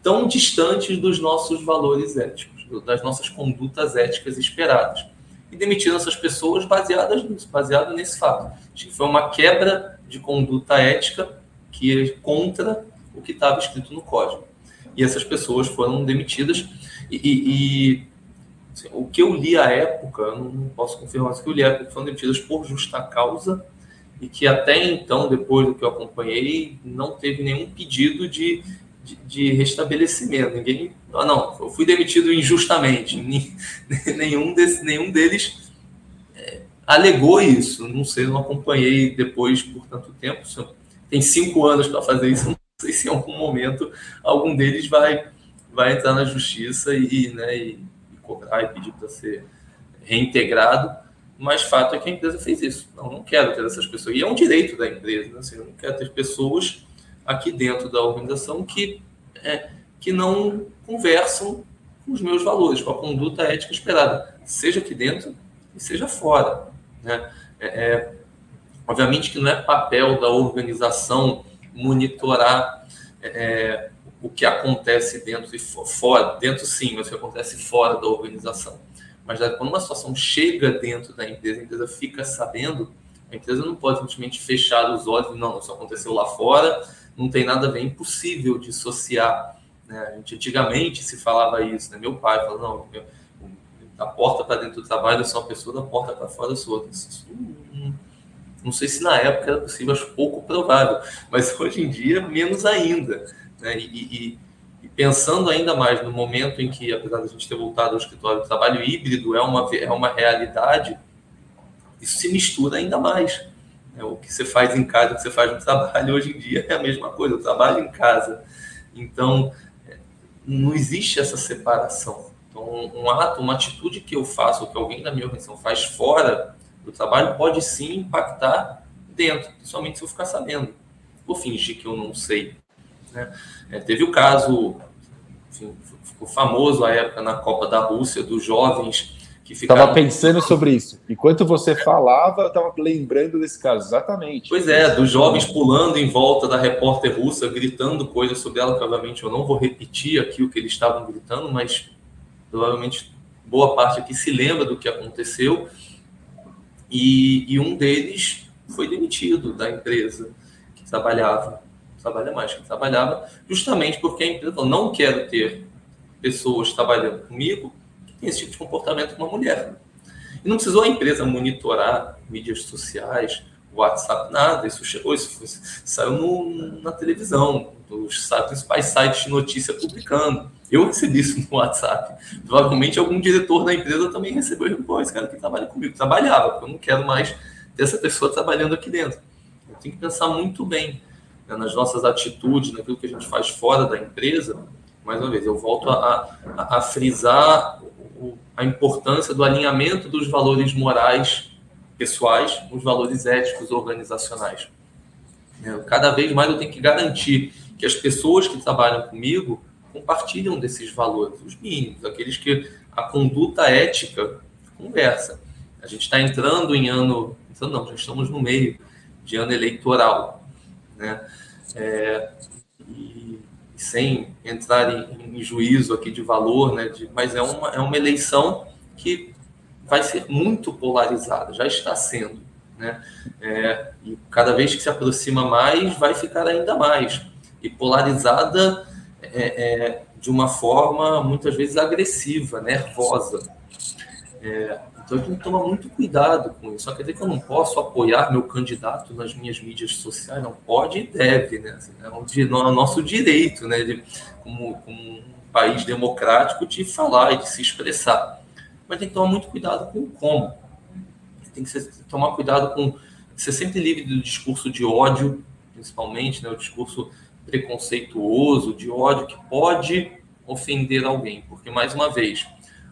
A: tão distantes dos nossos valores éticos, das nossas condutas éticas esperadas e demitiram essas pessoas baseadas nisso, baseado nesse fato. Acho que foi uma quebra de conduta ética que é contra o que estava escrito no código. E essas pessoas foram demitidas. E, e, e assim, o que eu li à época, eu não posso confirmar, o que eu li à época foram demitidas por justa causa e que até então, depois do que eu acompanhei, não teve nenhum pedido de, de, de restabelecimento. Ninguém ah, não, eu fui demitido injustamente. Nenhum, desse, nenhum deles é, alegou isso. Não sei, não acompanhei depois por tanto tempo. Tem cinco anos para fazer isso. Sei se em algum momento algum deles vai, vai entrar na justiça e, né, e, e cobrar e pedir para ser reintegrado. Mas fato é que a empresa fez isso. Não, não quero ter essas pessoas. E é um direito da empresa. Né? Assim, eu não quero ter pessoas aqui dentro da organização que. É, que não conversam com os meus valores, com a conduta ética esperada, seja aqui dentro e seja fora. Né? É, é, obviamente que não é papel da organização monitorar é, o que acontece dentro e fora, dentro sim, mas o que acontece fora da organização. Mas quando uma situação chega dentro da empresa, a empresa fica sabendo, a empresa não pode simplesmente fechar os olhos, não, isso aconteceu lá fora, não tem nada a ver, é impossível dissociar né? A gente, antigamente se falava isso, né? meu pai falou, não, meu, da porta para dentro do trabalho eu sou uma pessoa, da porta para fora eu sou outra. Não, não sei se na época era possível, acho pouco provável, mas hoje em dia menos ainda. Né? E, e, e, pensando ainda mais no momento em que, apesar de a gente ter voltado ao escritório, o trabalho híbrido é uma, é uma realidade, isso se mistura ainda mais. Né? O que você faz em casa, o que você faz no trabalho, hoje em dia é a mesma coisa, eu trabalho em casa. Então, não existe essa separação. Então, um ato, uma atitude que eu faço, ou que alguém da minha organização faz fora do trabalho, pode sim impactar dentro, principalmente se eu ficar sabendo. Vou fingir que eu não sei. Né? É, teve o caso, enfim, ficou famoso a época na Copa da Rússia, dos jovens que ficaram...
B: Estava pensando sobre isso. Enquanto você falava, eu estava lembrando desse caso, exatamente.
A: Pois é, dos jovens pulando em volta da repórter russa, gritando coisas sobre ela, que obviamente eu não vou repetir aqui o que eles estavam gritando, mas provavelmente boa parte aqui se lembra do que aconteceu. E, e um deles foi demitido da empresa que trabalhava, trabalha mais que trabalhava, justamente porque a empresa falou, não quero ter pessoas trabalhando comigo tem esse tipo de comportamento com uma mulher. E não precisou a empresa monitorar mídias sociais WhatsApp, nada. Isso chegou, isso foi, saiu no, na televisão, os principais sites de notícia publicando. Eu recebi isso no WhatsApp. Provavelmente algum diretor da empresa também recebeu. Pô, esse cara que trabalha comigo trabalhava, porque eu não quero mais ter essa pessoa trabalhando aqui dentro. Eu tenho que pensar muito bem né, nas nossas atitudes, naquilo que a gente faz fora da empresa. Mais uma vez, eu volto a, a, a frisar a importância do alinhamento dos valores morais pessoais os valores éticos organizacionais. É, cada vez mais eu tenho que garantir que as pessoas que trabalham comigo compartilham desses valores, os mínimos, aqueles que a conduta ética conversa. A gente está entrando em ano, entrando não, já estamos no meio de ano eleitoral, né? É, e, sem entrar em, em, juízo aqui de valor, né? De, mas é uma, é uma eleição que vai ser muito polarizada, já está sendo, né? É, e cada vez que se aproxima mais, vai ficar ainda mais e polarizada é, é, de uma forma muitas vezes agressiva, nervosa. É, então tenho que tomar muito cuidado com isso. Só quer dizer que eu não posso apoiar meu candidato nas minhas mídias sociais, não pode e deve, né? Assim, é, o, nosso direito, né? De, como, como um país democrático, de falar e de se expressar. Mas tem que tomar muito cuidado com o como. Tem que ser, tomar cuidado com ser sempre livre do discurso de ódio, principalmente, né? O discurso preconceituoso, de ódio, que pode ofender alguém. Porque, mais uma vez,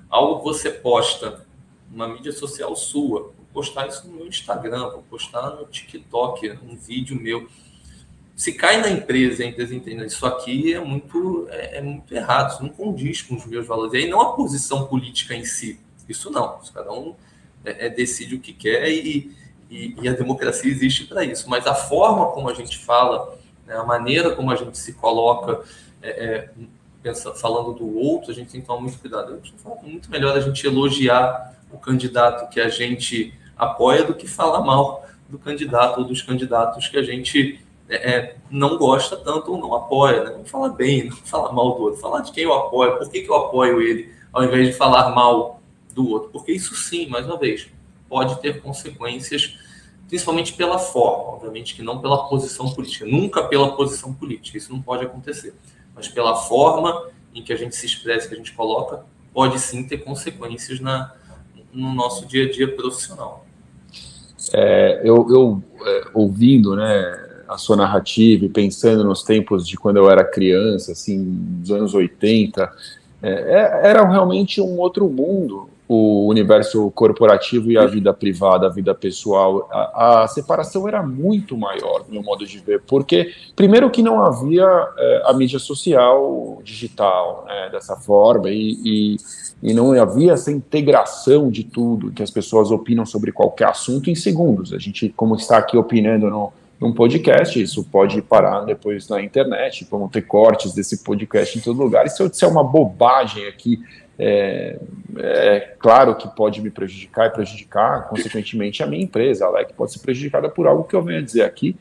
A: algo que você posta numa mídia social sua, vou postar isso no meu Instagram, vou postar no TikTok, um vídeo meu. Se cai na empresa, a empresa isso aqui é muito, é, é muito errado, isso não condiz com os meus valores. E aí não a posição política em si, isso não, cada um é, é, decide o que quer e, e, e a democracia existe para isso. Mas a forma como a gente fala né? A maneira como a gente se coloca, é, é, pensa, falando do outro, a gente tem que tomar muito cuidado. Eu acho muito melhor a gente elogiar o candidato que a gente apoia do que falar mal do candidato ou dos candidatos que a gente é, é não gosta tanto ou não apoia. Né? Não falar bem, não falar mal do outro, falar de quem eu apoio, por que, que eu apoio ele, ao invés de falar mal do outro. Porque isso sim, mais uma vez, pode ter consequências principalmente pela forma, obviamente que não pela posição política, nunca pela posição política, isso não pode acontecer, mas pela forma em que a gente se expressa, que a gente coloca, pode sim ter consequências na, no nosso dia a dia profissional.
B: É, eu, eu é, ouvindo, né, a sua narrativa e pensando nos tempos de quando eu era criança, assim, dos anos 80, é, é, era realmente um outro mundo o universo corporativo e a vida privada, a vida pessoal, a, a, separação era muito maior, no meu modo de ver, porque, primeiro, que não havia é, a mídia social digital né, dessa forma, e, e, e, não havia essa integração de tudo, que as pessoas opinam sobre qualquer assunto em segundos. A gente, como está aqui opinando no, num podcast, isso pode parar depois na internet, vão ter cortes desse podcast em todo lugar, e se eu disser uma bobagem aqui é, é, claro que pode me prejudicar e prejudicar, consequentemente, a minha empresa. A LEC pode ser prejudicada por algo que eu venho a dizer aqui,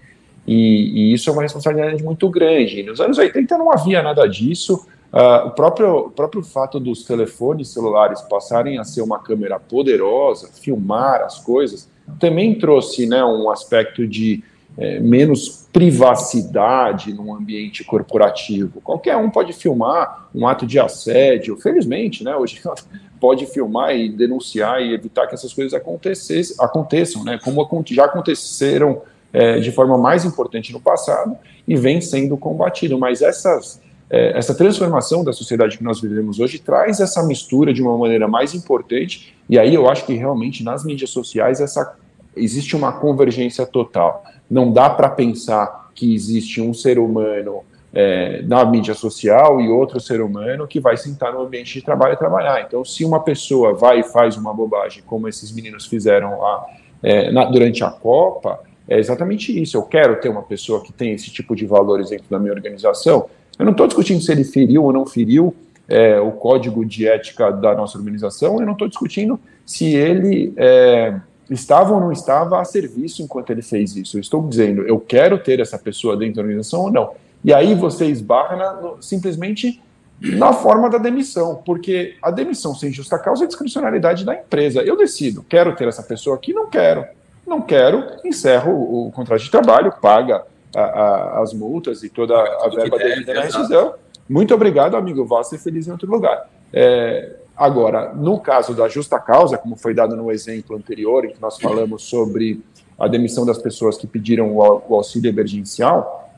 B: e, e isso é uma responsabilidade muito grande. Nos anos 80 não havia nada disso. Uh, o, próprio, o próprio fato dos telefones celulares passarem a ser uma câmera poderosa, filmar as coisas, também trouxe né, um aspecto de é, menos privacidade num ambiente corporativo. Qualquer um pode filmar um ato de assédio, felizmente, né? Hoje pode filmar e denunciar e evitar que essas coisas aconteçam, né? Como já aconteceram é, de forma mais importante no passado e vem sendo combatido. Mas essas, é, essa transformação da sociedade que nós vivemos hoje traz essa mistura de uma maneira mais importante. E aí eu acho que realmente nas mídias sociais essa existe uma convergência total não dá para pensar que existe um ser humano é, na mídia social e outro ser humano que vai sentar no ambiente de trabalho e trabalhar. Então, se uma pessoa vai e faz uma bobagem, como esses meninos fizeram lá é, na, durante a Copa, é exatamente isso. Eu quero ter uma pessoa que tem esse tipo de valores dentro da minha organização. Eu não estou discutindo se ele feriu ou não feriu é, o código de ética da nossa organização, eu não estou discutindo se ele é, estava ou não estava a serviço enquanto ele fez isso. Eu estou dizendo, eu quero ter essa pessoa dentro da organização ou não. E aí você esbarra na, no, simplesmente na forma da demissão, porque a demissão sem justa causa é discricionalidade da empresa. Eu decido, quero ter essa pessoa aqui, não quero. não quero, encerro o, o contrato de trabalho, paga a, a, as multas e toda a verba devida na rescisão. Muito obrigado, amigo. Vá ser feliz em outro lugar. É, agora, no caso da justa causa, como foi dado no exemplo anterior, em que nós falamos sobre a demissão das pessoas que pediram o, auxílio emergencial,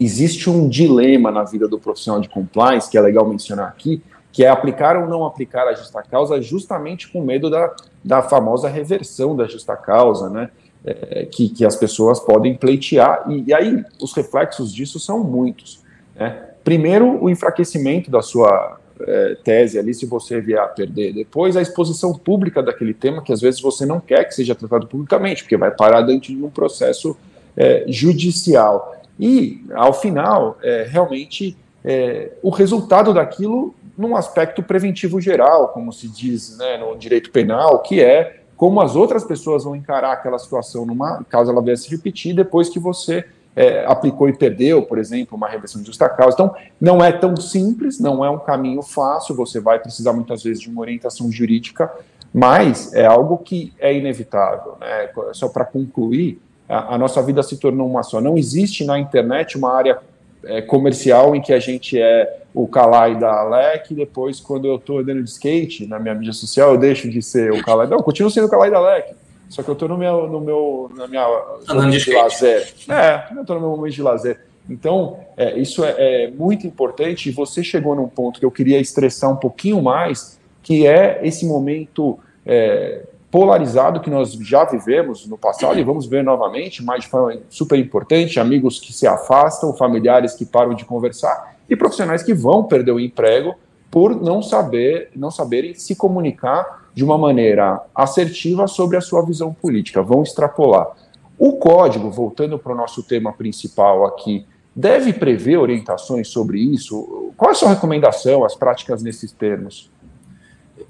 B: existe um dilema na vida do profissional de compliance, que é legal mencionar aqui, que é aplicar ou não aplicar a justa causa justamente com medo da, da famosa reversão da justa causa, né? É, que, que as pessoas podem pleitear, e, e aí os reflexos disso são muitos. Né? Primeiro, o enfraquecimento da sua é, tese ali, se você vier a perder. Depois, a exposição pública daquele tema, que às vezes você não quer que seja tratado publicamente, porque vai parar dentro de um processo é, judicial. E, ao final, é, realmente, é, o resultado daquilo num aspecto preventivo geral, como se diz né, no direito penal, que é como as outras pessoas vão encarar aquela situação numa caso ela venha se repetir depois que você é, aplicou e perdeu, por exemplo, uma reversão de justa causa. Então, não é tão simples, não é um caminho fácil, você vai precisar muitas vezes de uma orientação jurídica, mas é algo que é inevitável. Né? Só para concluir, a, a, nossa vida se tornou uma só. Não existe na internet uma área é, comercial em que a gente é o Kalai da Alec, e depois, quando eu estou andando de skate na minha mídia social, eu deixo de ser o Kalai. Não, continuo sendo o Kalai da Alec. Só que eu estou no meu, no meu, na minha
A: zona de, de
B: lazer. É, eu estou no meu momento de lazer. Então, é, isso é, é, muito importante e você chegou num ponto que eu queria estressar um pouquinho mais, que é esse momento é, polarizado que nós já vivemos no passado e vamos ver novamente, mas de forma super importante, amigos que se afastam, familiares que param de conversar e profissionais que vão perder o emprego por não saber, não saberem se comunicar de uma maneira assertiva sobre a sua visão política, vão extrapolar. O código, voltando para o nosso tema principal aqui, deve prever orientações sobre isso? Qual é a sua recomendação, as práticas nesses termos?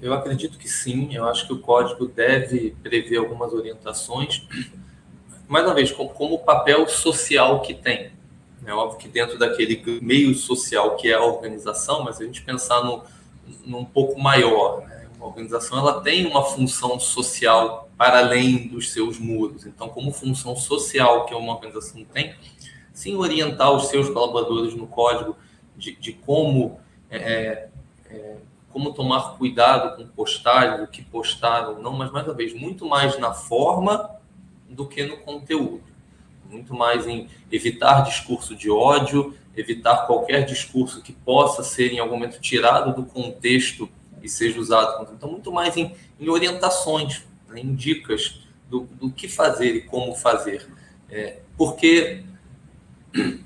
A: Eu acredito que sim, eu acho que o código deve prever algumas orientações, mais uma vez, como, como o papel social que tem. É óbvio que dentro daquele meio social que é a organização, mas a gente pensar no, num pouco maior, né? Uma organização ela tem uma função social para além dos seus muros. Então, como função social que uma organização tem, sim orientar os seus colaboradores no código de, de como é, é, como tomar cuidado com postagem, o que postar ou não, mas mais uma vez muito mais na forma do que no conteúdo muito mais em evitar discurso de ódio, evitar qualquer discurso que possa ser em algum momento tirado do contexto e seja usado. Então, muito mais em, em orientações, né, em dicas do, do, que fazer e como fazer. É, porque,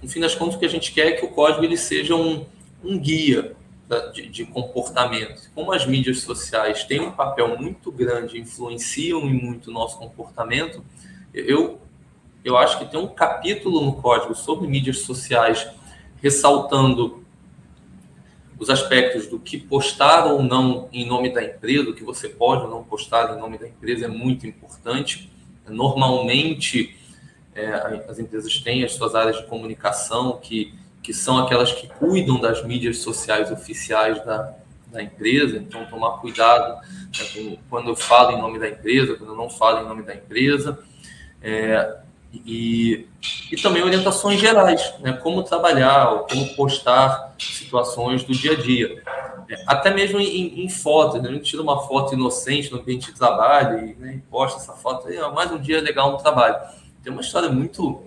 A: no fim das contas, o que a gente quer é que o código ele seja um, um guia de, de, comportamento. Como as mídias sociais têm um papel muito grande, influenciam muito o nosso comportamento, eu eu acho que tem um capítulo no código sobre mídias sociais ressaltando os aspectos do que postar ou não em nome da empresa, o que você pode ou não postar em nome da empresa é muito importante. Normalmente, é, as empresas têm as suas áreas de comunicação, que, que são aquelas que cuidam das mídias sociais oficiais da, da empresa, então tomar cuidado né, quando eu falo em nome da empresa, quando eu não falo em nome da empresa. É, e, e também orientações gerais, né? como trabalhar, como postar situações do dia a dia. É, até mesmo em, em fotos, né? a gente tira uma foto inocente no ambiente de trabalho e, né, posta essa foto, é mais um dia legal no trabalho. Tem uma história muito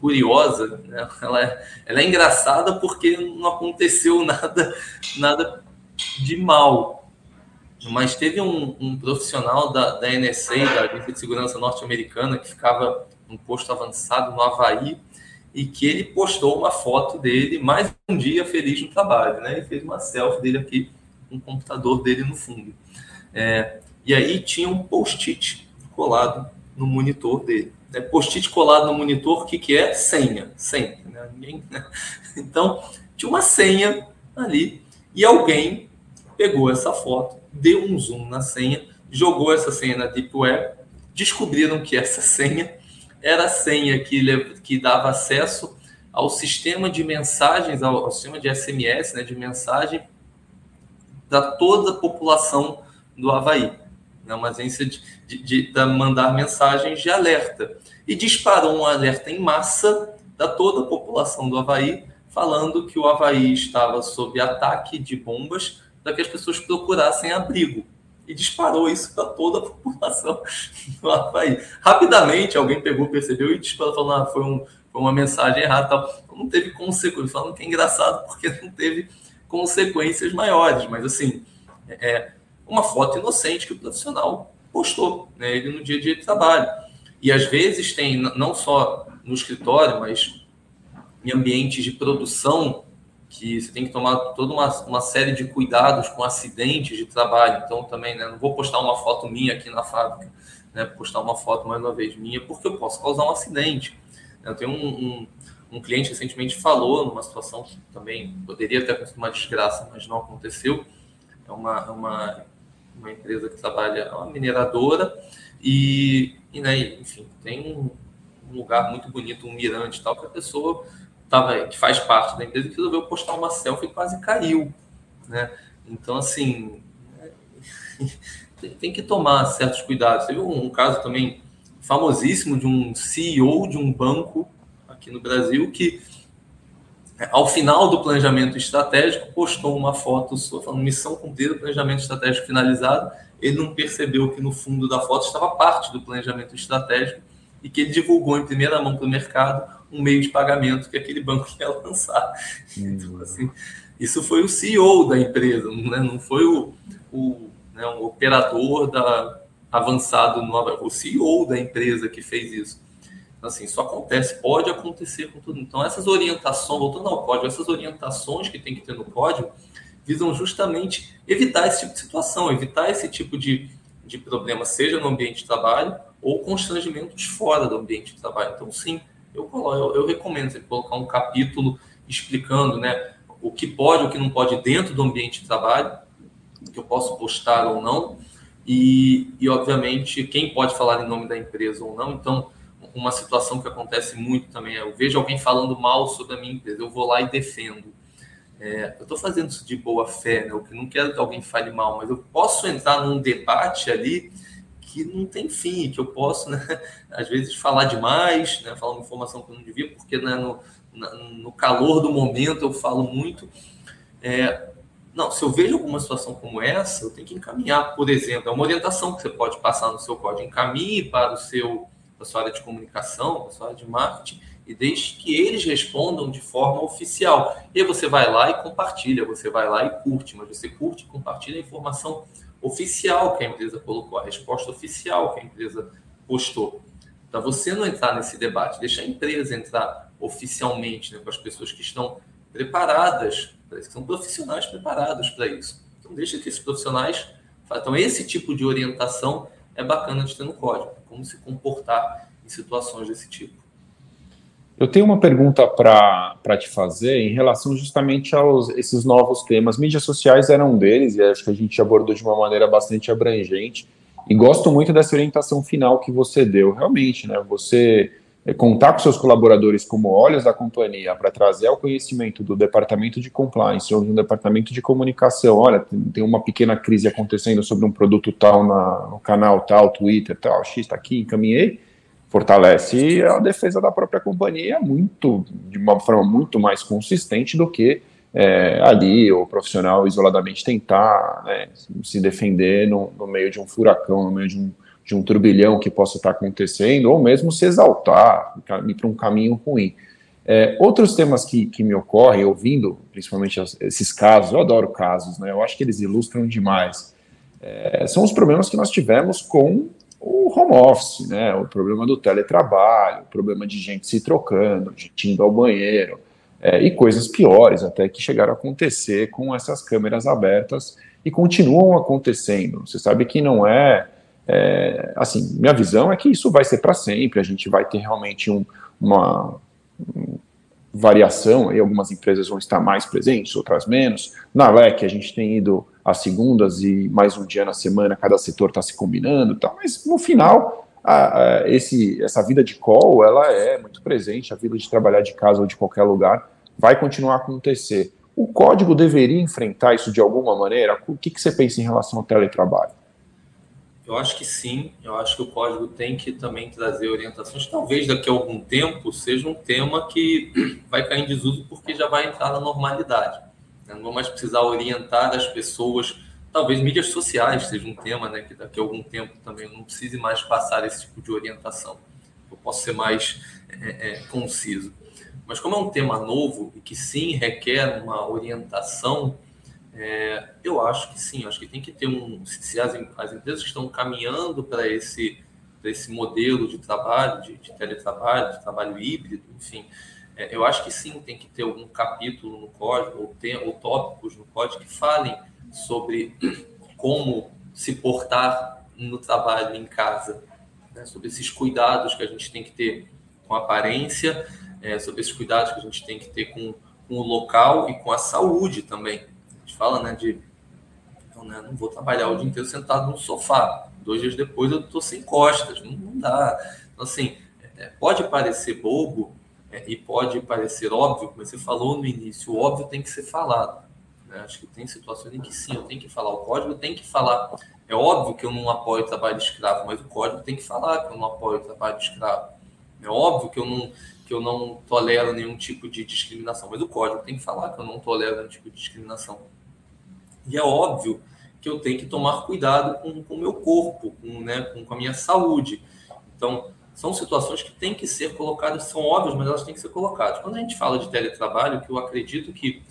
A: curiosa, né? ela, é, ela é engraçada porque não aconteceu nada, nada de mal. Mas teve um, um profissional da, da NSA, da Agência de Segurança Norte-Americana, que ficava um posto avançado no Havaí, e que ele postou uma foto dele mais um dia feliz no trabalho, né? E fez uma selfie dele aqui, com um o computador dele no fundo. É, e aí tinha um post-it colado no monitor dele. É, post-it colado no monitor, o que, que é? Senha, senha. Né? Ninguém, né? Então, tinha uma senha ali e alguém pegou essa foto, deu um zoom na senha, jogou essa senha na Deep Web, descobriram que essa senha era a senha que, que dava acesso ao sistema de mensagens, ao, ao sistema de SMS, né, de mensagem, da toda a população do Havaí. né, uma agência de, de, de, de mandar mensagens de alerta. E disparou um alerta em massa da toda a população do Havaí, falando que o Havaí estava sob ataque de bombas para que as pessoas procurassem abrigo. E disparou isso para toda a população do Havaí. Rapidamente, alguém pegou, percebeu e disparou, falando ah, foi, um, foi uma mensagem errada. Tal. Não teve consequências. Falando que é engraçado porque não teve consequências maiores. Mas, assim, é uma foto inocente que o profissional postou, né, ele no dia a dia de trabalho. E às vezes tem, não só no escritório, mas em ambientes de produção, que você tem que tomar toda uma, uma série de cuidados com acidentes de trabalho. Então, também, né, não vou postar uma foto minha aqui na fábrica, né, postar uma foto mais uma vez minha, porque eu posso causar um acidente. Eu tenho um, um, um cliente recentemente falou numa situação que também poderia ter acontecido uma desgraça, mas não aconteceu. É uma, é uma, uma empresa que trabalha, é uma mineradora, e, e né, enfim, tem um, lugar muito bonito, um mirante e tal, que a pessoa tava, que faz parte da empresa, que resolveu postar uma selfie e quase caiu. Né? Então, assim, tem que tomar certos cuidados. Teve um, caso também famosíssimo de um CEO de um banco aqui no Brasil que, ao final do planejamento estratégico, postou uma foto sua falando missão cumprida, planejamento estratégico finalizado. Ele não percebeu que no fundo da foto estava parte do planejamento estratégico e que ele divulgou em primeira mão para o mercado um meio de pagamento que aquele banco ia lançar. Então, assim, isso foi o CEO da empresa, né? não foi o, o, né, operador da avançado, o CEO da empresa que fez isso. Então, assim, isso acontece, pode acontecer com tudo. Então, essas orientações, voltando ao código, essas orientações que tem que ter no código visam justamente evitar esse tipo de situação, evitar esse tipo de, de problema, seja no ambiente de trabalho ou constrangimentos fora do ambiente de trabalho. Então, sim, eu, eu, eu recomendo você colocar um capítulo explicando né, o que pode, o que não pode dentro do ambiente de trabalho, que eu posso postar ou não, e, e obviamente quem pode falar em nome da empresa ou não. Então, uma situação que acontece muito também é eu vejo alguém falando mal sobre a minha empresa, eu vou lá e defendo. É, eu estou fazendo isso de boa fé, né? Eu não quero que alguém fale mal, mas eu posso entrar num debate ali que não tem fim, que eu posso, né, às vezes, falar demais, né, falar uma informação que eu não devia, porque né, no, no calor do momento eu falo muito. É, não, se eu vejo alguma situação como essa, eu tenho que encaminhar, por exemplo, é uma orientação que você pode passar no seu código. Encaminhe para o seu, a sua área de comunicação, para a sua área de marketing, e deixe que eles respondam de forma oficial. E aí você vai lá e compartilha, você vai lá e curte, mas você curte e compartilha a informação oficial que a empresa colocou, a resposta oficial que a empresa postou. Para você não entrar nesse debate, deixar a empresa entrar oficialmente né, com as pessoas que estão preparadas, que são profissionais preparados para isso. Então, deixa que esses profissionais. Então, esse tipo de orientação é bacana de ter no código, como se comportar em situações desse tipo.
B: Eu tenho uma pergunta para te fazer em relação justamente aos esses novos temas. Mídias sociais eram um deles, e acho que a gente abordou de uma maneira bastante abrangente. E gosto muito dessa orientação final que você deu. Realmente, né? Você é, contar com seus colaboradores como olhos da companhia para trazer ao conhecimento do departamento de compliance ou do departamento de comunicação, olha, tem uma pequena crise acontecendo sobre um produto tal na, no canal tal, Twitter tal, X está aqui, encaminhei fortalece a defesa da própria companhia muito de uma forma muito mais consistente do que é, ali o profissional isoladamente tentar né, se defender no, no, meio de um furacão, no meio de um, de um turbilhão que possa estar acontecendo, ou mesmo se exaltar, ir para um caminho ruim. É, outros temas que, que me ocorrem, ouvindo principalmente esses casos, eu adoro casos, né, eu acho que eles ilustram demais, é, são os problemas que nós tivemos com o home office, né? O problema do teletrabalho, o problema de gente se trocando, gente indo ao banheiro, é, e coisas piores até que chegaram a acontecer com essas câmeras abertas e continuam acontecendo. Você sabe que não é, é assim, minha visão é que isso vai ser para sempre, a gente vai ter realmente um, uma um, variação, e algumas empresas vão estar mais presentes, outras menos. Na LEC a gente tem ido às segundas e mais um dia na semana, cada setor está se combinando, tá, mas no final, a, a, esse, essa vida de call, ela é muito presente, a vida de trabalhar de casa ou de qualquer lugar vai continuar a acontecer. O código deveria enfrentar isso de alguma maneira? O que, que você pensa em relação ao teletrabalho?
A: Eu acho que sim, eu acho que o código tem que também trazer orientações. Talvez daqui a algum tempo seja um tema que vai cair em desuso porque já vai entrar na normalidade. Né? Não vou mais precisar orientar as pessoas. Talvez mídias sociais seja um tema, né? Que daqui a algum tempo também não precise mais passar esse tipo de orientação. Eu posso ser mais é, é, conciso. Mas como é um tema novo e que sim requer uma orientação, é, eu acho que sim, acho que tem que ter um. Se as, as empresas estão caminhando para esse, esse modelo de trabalho, de, de teletrabalho, de trabalho híbrido, enfim, é, eu acho que sim, tem que ter algum capítulo no código, ou, tem, ou tópicos no código que falem sobre como se portar no trabalho, em casa, né, sobre esses cuidados que a gente tem que ter com a aparência, é, sobre esses cuidados que a gente tem que ter com, com o local e com a saúde também gente fala, né, de então, né, não vou trabalhar o dia inteiro sentado no sofá. Dois dias depois eu estou sem costas, não, não, dá. Então, assim, é, pode parecer bobo é, e pode parecer óbvio, como você falou no início, o óbvio tem que ser falado. Né? Acho que tem situações em que sim, eu tenho que falar, o código tem que falar. É óbvio que eu não apoio o trabalho escravo, mas o código tem que falar que eu não apoio o trabalho escravo. É óbvio que eu não que eu não tolero nenhum tipo de discriminação, mas o código tem que falar que eu não tolero nenhum tipo de discriminação. E é óbvio que eu tenho que tomar cuidado com o meu corpo, com, né, com, com a minha saúde. Então, são situações que têm que ser colocadas, são óbvias, mas elas têm que ser colocadas. Quando a gente fala de teletrabalho, que eu acredito que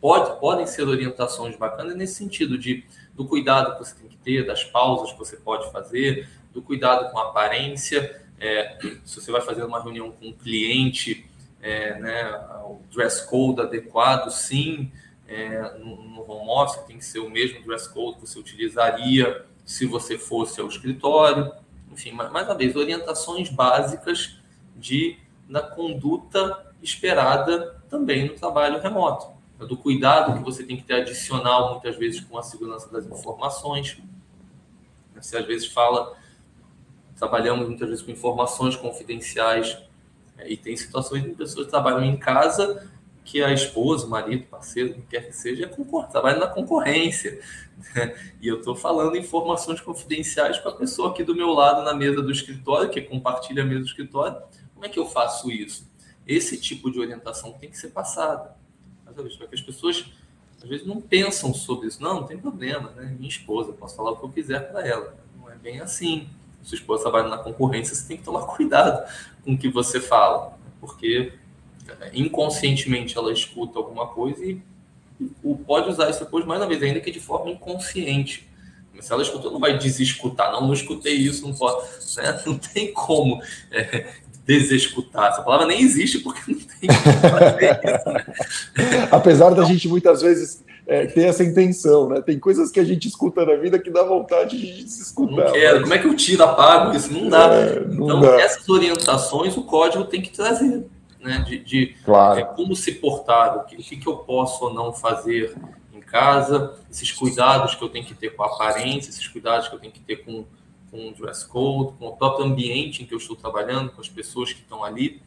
A: pode, podem ser orientações bacanas nesse sentido de do cuidado que você tem que ter, das pausas que você pode fazer, do cuidado com a aparência. É, se você vai fazer uma reunião com um cliente, é, né, o dress code adequado, sim é, no, no home office, tem que ser o mesmo dress code que você utilizaria se você fosse ao escritório. Enfim, mais, mais uma vez, orientações básicas de da conduta esperada também no trabalho remoto. É do cuidado que você tem que ter adicional, muitas vezes, com a segurança das informações. Você às vezes fala, trabalhamos muitas vezes com informações confidenciais, é, e tem situações que pessoas trabalham em casa que a esposa, o marido, parceiro, quem quer que seja, é trabalha na concorrência. E eu estou falando informações confidenciais com a pessoa aqui do meu lado na mesa do escritório, que compartilha a mesa do escritório. Como é que eu faço isso? Esse tipo de orientação tem que ser passada. Só que as pessoas às vezes não pensam sobre isso. Não, não tem problema, né? Minha esposa, posso falar o que eu quiser para ela. Não é bem assim. Sua esposa trabalha na concorrência, você tem que tomar cuidado com o que você fala, porque inconscientemente ela escuta alguma coisa e, pode usar isso depois, mais uma vez, ainda que de forma inconsciente. Mas se ela escutou, não vai desescutar, não, não escutei isso, não pode, né? não tem como é, desescutar. Essa palavra nem existe porque não tem como fazer
B: isso. Né? Apesar da gente muitas vezes é, ter essa intenção, né? Tem coisas que a gente escuta na vida que dá vontade de escutar.
A: Não quero. Mas... Como é que eu tiro, apago isso? Não dá. É, não então, dá. essas orientações o código tem que trazer né, de, de
B: claro.
A: é, como se portar, o que, o que eu posso ou não fazer em casa, esses cuidados que eu tenho que ter com a aparência, esses cuidados que eu tenho que ter com, com o dress code, com o próprio ambiente em que eu estou trabalhando, com as pessoas que estão ali.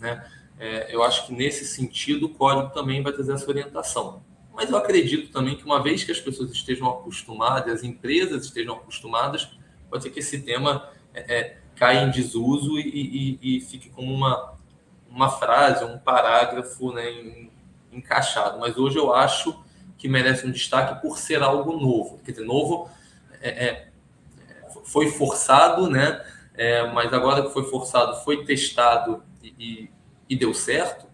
A: Né? É, eu acho que nesse sentido o código também vai trazer essa orientação. Mas eu acredito também que uma vez que as pessoas estejam acostumadas, as empresas estejam acostumadas, pode ser que esse tema é, é, caia em desuso e, e, e fique como uma, uma frase, um parágrafo né, encaixado. Mas hoje eu acho que merece um destaque por ser algo novo. Quer dizer, novo é, é, foi forçado, né? É, mas agora que foi forçado, foi testado e, e, deu certo.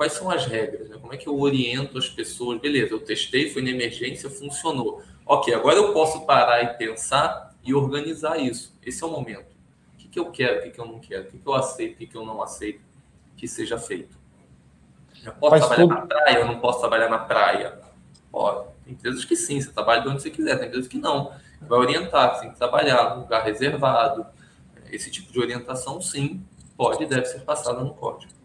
A: Quais são as regras? Né? Como é que eu oriento as pessoas? Beleza, eu testei, foi na emergência, funcionou. Ok, agora eu posso parar e pensar e organizar isso. Esse é o momento. O que, que eu quero, o que, que eu não quero, o que, que eu aceito, o que, que eu não aceito que seja feito. Eu posso Mas trabalhar na praia ou não posso trabalhar na praia? Pode. Tem empresas que sim, você trabalha de onde você quiser, tem empresas que não. Vai orientar, você tem que trabalhar num lugar reservado. Esse tipo de orientação, sim, pode e deve ser passada no código.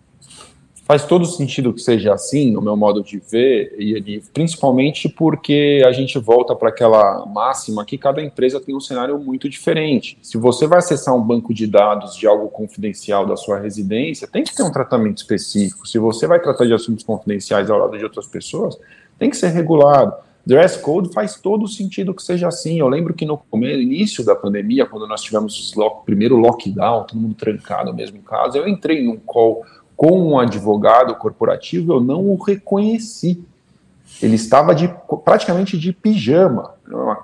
B: Faz todo sentido que seja assim, no meu modo de ver, e principalmente porque a gente volta para aquela máxima que cada empresa tem um cenário muito diferente. Se você vai acessar um banco de dados de algo confidencial da sua residência, tem que ter um tratamento específico. Se você vai tratar de assuntos confidenciais ao lado de outras pessoas, tem que ser regulado. Dress code faz todo sentido que seja assim. Eu lembro que no início da pandemia, quando nós tivemos o primeiro lockdown, todo mundo trancado mesmo caso, eu entrei num call com um advogado corporativo, eu não o reconheci. Ele estava de, praticamente de pijama,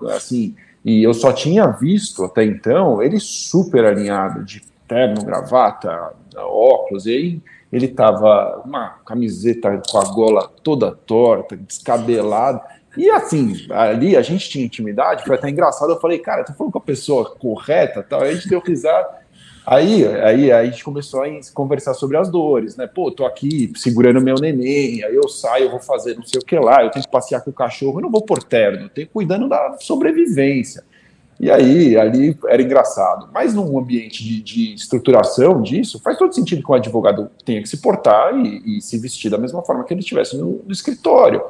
B: assim, e eu só tinha visto até então ele super alinhado, de terno, gravata, óculos, e aí ele estava uma camiseta com a gola toda torta, descabelado. E assim, ali a gente tinha intimidade, foi até engraçado. Eu falei, cara, tu falou com a pessoa correta, tal. Aí a gente deu risada. Aí, aí, aí a gente começou a conversar sobre as dores, né? Pô, tô aqui segurando meu neném, aí eu saio, eu vou fazer não sei o que lá, eu tenho que passear com o cachorro, eu não vou por terno, eu tenho cuidando da sobrevivência. E aí, ali era engraçado. Mas num ambiente de, de estruturação disso, faz todo sentido que o advogado tenha que se portar e, e se vestir da mesma forma que ele estivesse no, no escritório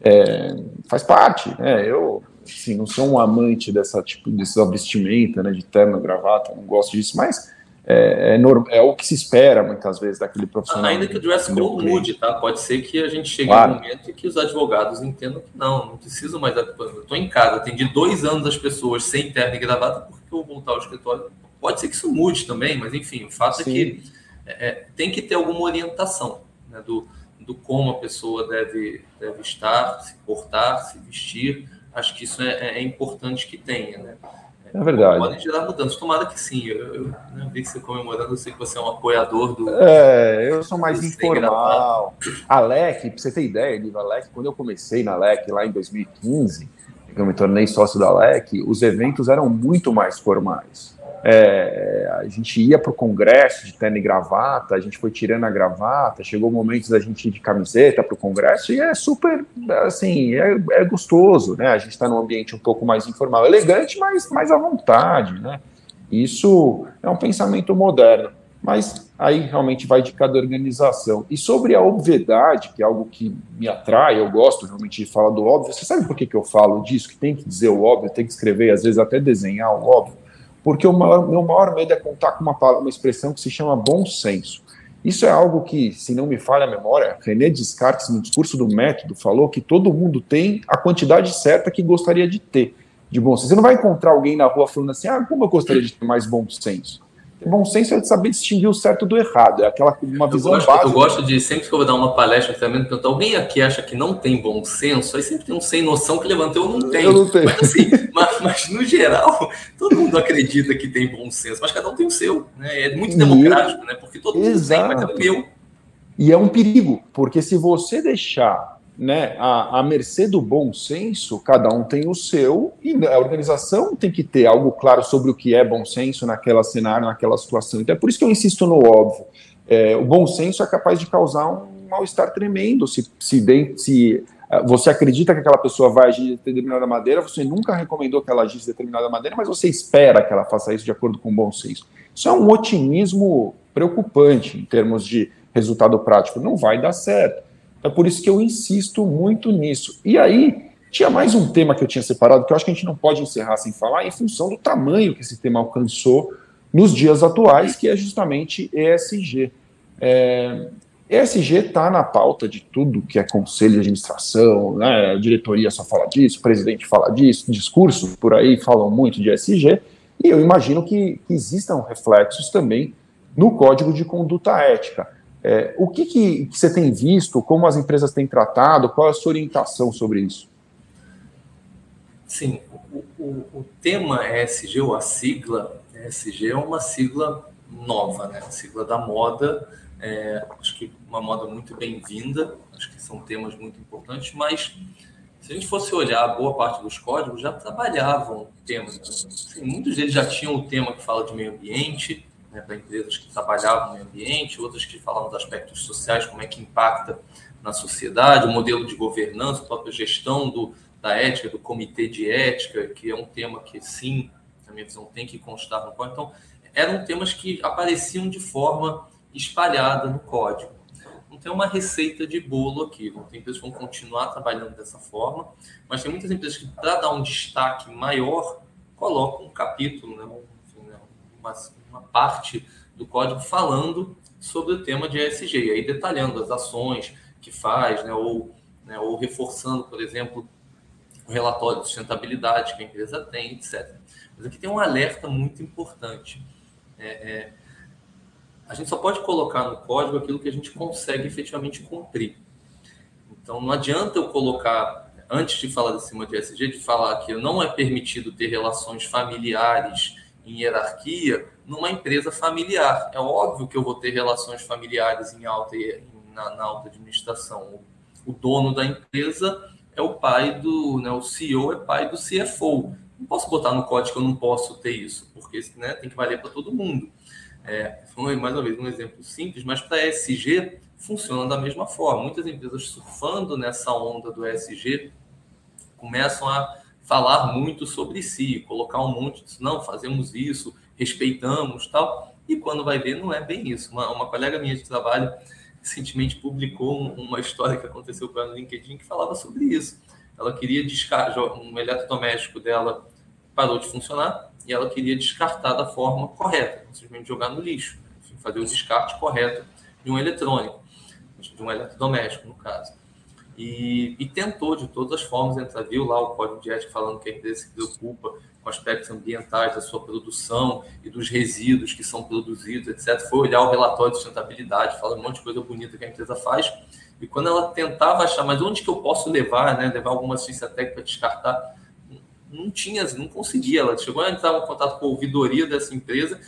B: é, faz parte, né? Eu, assim, não sou um amante dessa tipo dessa vestimenta, né, de terno, gravata, não gosto disso, mas é, é, é, o que se espera muitas vezes daquele profissional.
A: Ainda que o dress code mude, tá? Pode ser que a gente chegue claro. um momento que os advogados entendam que não, não preciso mais. Eu estou em casa, atendi dois anos as pessoas sem terno e gravata, porque eu vou voltar ao escritório. Pode ser que isso mude também, mas enfim, o fato Sim. é que é, tem que ter alguma orientação né, do do como a pessoa deve, deve estar, se portar, se vestir. Acho que isso é, é importante que tenha, né?
B: É verdade.
A: Podem gerar mudanças. Tomara que sim. Eu, eu, eu vi que você comemorando, eu sei que você é um apoiador do.
B: É, eu sou mais informal. A LEC, para você ter ideia, Liva, a LEC, quando eu comecei na LEC lá em 2015, eu me tornei sócio da LEC, os eventos eram muito mais formais. É, a gente ia para o congresso de terno e gravata, a gente foi tirando a gravata, chegou o momento da gente ir de camiseta para o congresso e é super, assim, é, é gostoso, né? A gente está num ambiente um pouco mais informal, elegante, mas mais à vontade, né? Isso é um pensamento moderno, mas aí realmente vai de cada organização. E sobre a obviedade, que é algo que me atrai, eu gosto realmente de falar do óbvio, você sabe por que, que eu falo disso? Que tem que dizer o óbvio, tem que escrever, às vezes até desenhar o óbvio porque o maior, meu maior medo é contar com uma, uma expressão que se chama bom senso. Isso é algo que, se não me falha a memória, René Descartes, no discurso do método, falou que todo mundo tem a quantidade certa que gostaria de ter de bom senso. Você não vai encontrar alguém na rua falando assim, ah, como eu gostaria de ter mais bom senso. Bom senso é de saber distinguir o certo do errado, é aquela uma visão
A: eu gosto,
B: básica.
A: Eu gosto de, sempre que eu vou dar uma palestra, também perguntar, alguém aqui acha que não tem bom senso? Aí sempre tem um sem noção que levantou, eu não tenho.
B: Eu não tenho.
A: Mas assim, mas, mas, no geral, todo mundo acredita que tem bom senso, mas cada um tem o seu, né? É muito democrático, né? Porque todo mundo Exato. tem, mas é o meu.
B: E é um perigo, porque se você deixar né, a, a mercê do bom senso, cada um tem o seu, e a organização tem que ter algo claro sobre o que é bom senso naquela cenário, naquela situação. Então é por isso que eu insisto no óbvio. É, o bom senso é capaz de causar um mal-estar tremendo se, se, se é, você acredita que aquela pessoa vai agir de determinada maneira, você nunca recomendou que ela agisse de determinada maneira, mas você espera que ela faça isso de acordo com o bom senso. Isso é um otimismo preocupante em termos de resultado prático. Não vai dar certo. É por isso que eu insisto muito nisso. E aí, tinha mais um tema que eu tinha separado, que eu acho que a gente não pode encerrar sem falar, em função do tamanho que esse tema alcançou nos dias atuais, que é justamente ESG. É, ESG está na pauta de tudo que é conselho de administração, né? diretoria só fala disso, presidente fala disso, discursos por aí falam muito de ESG, e eu imagino que, que existam reflexos também no código de conduta ética. É, o que, que, que, você tem visto, como as empresas têm tratado, qual é a sua orientação sobre isso?
A: Sim, o, o, o tema ESG, ou a sigla ESG, é uma sigla nova, né? A sigla da moda, é, acho que uma moda muito bem-vinda, acho que são temas muito importantes, mas se a gente fosse olhar, boa parte dos códigos já trabalhavam temas. Assim, muitos deles já tinham o tema que fala de meio ambiente, né, para empresas que trabalhavam no meio ambiente, outras que falavam dos aspectos sociais, como é que impacta na sociedade, o modelo de governança, a própria gestão do, da ética, do comitê de ética, que é um tema que, sim, na minha visão, tem que constar no código. Então, eram temas que apareciam de forma espalhada no código. Não tem uma receita de bolo aqui, não tem empresas que vão continuar trabalhando dessa forma, mas tem muitas empresas que, para dar um destaque maior, colocam um capítulo, né, uma, uma parte do código falando sobre o tema de ESG, e aí detalhando as ações que faz, né, ou, né, ou reforçando, por exemplo, um relatório de sustentabilidade que a empresa tem, etc. Mas aqui tem um alerta muito importante. É, é, a gente só pode colocar no código aquilo que a gente consegue efetivamente cumprir. Então, não adianta eu colocar, antes de falar de cima de SG, de falar que não é permitido ter relações familiares em hierarquia numa empresa familiar. É óbvio que eu vou ter relações familiares em alta, na, na alta administração. O dono da empresa é o pai do, né, o CEO é pai do CFO. Não posso botar no código que eu não posso ter isso, porque né, tem que valer para todo mundo. É, mais uma vez um exemplo simples, mas para ESG funciona da mesma forma. Muitas empresas surfando nessa onda do ESG começam a falar muito sobre si, colocar um monte de não, fazemos isso, respeitamos tal. E quando vai ver, não é bem isso. Uma, uma colega minha de trabalho recentemente publicou uma história que aconteceu com ela no LinkedIn que falava sobre isso. Ela queria descartar, um eletrodoméstico dela parou de funcionar e ela queria descartar da forma correta, simplesmente jogar no lixo, fazer o descarte correto de um eletrônico, de um eletrodoméstico, no caso. E, e, tentou de todas as formas entrar, viu lá o código de ética falando que a empresa se preocupa com aspectos ambientais da sua produção e dos resíduos que são produzidos, etc. Foi olhar o relatório de sustentabilidade, fala um monte de coisa bonita que a empresa faz. E quando ela tentava achar, mas onde que eu posso levar, né, levar alguma assistência técnica para descartar, não tinha, não conseguia. Ela chegou a entrar em contato com a ouvidoria dessa empresa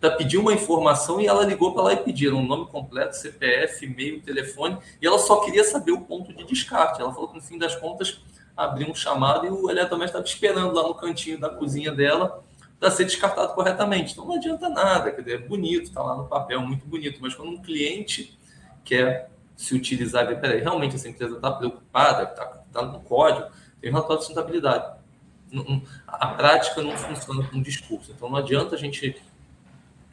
A: para pedir uma informação e ela ligou para lá e pediu um nome completo, CPF, e-mail, telefone, e ela só queria saber o ponto de descarte. Ela falou que no fim das contas abriu um chamado e o eletrodoméstico estava esperando lá no cantinho da cozinha dela para ser descartado corretamente. Então não adianta nada, quer dizer, é bonito, está lá no papel, muito bonito, mas quando um cliente quer se utilizar, peraí, realmente essa empresa está preocupada, está tá no código, tem um relatório de sustentabilidade. A prática não funciona com discurso. Então não adianta a gente,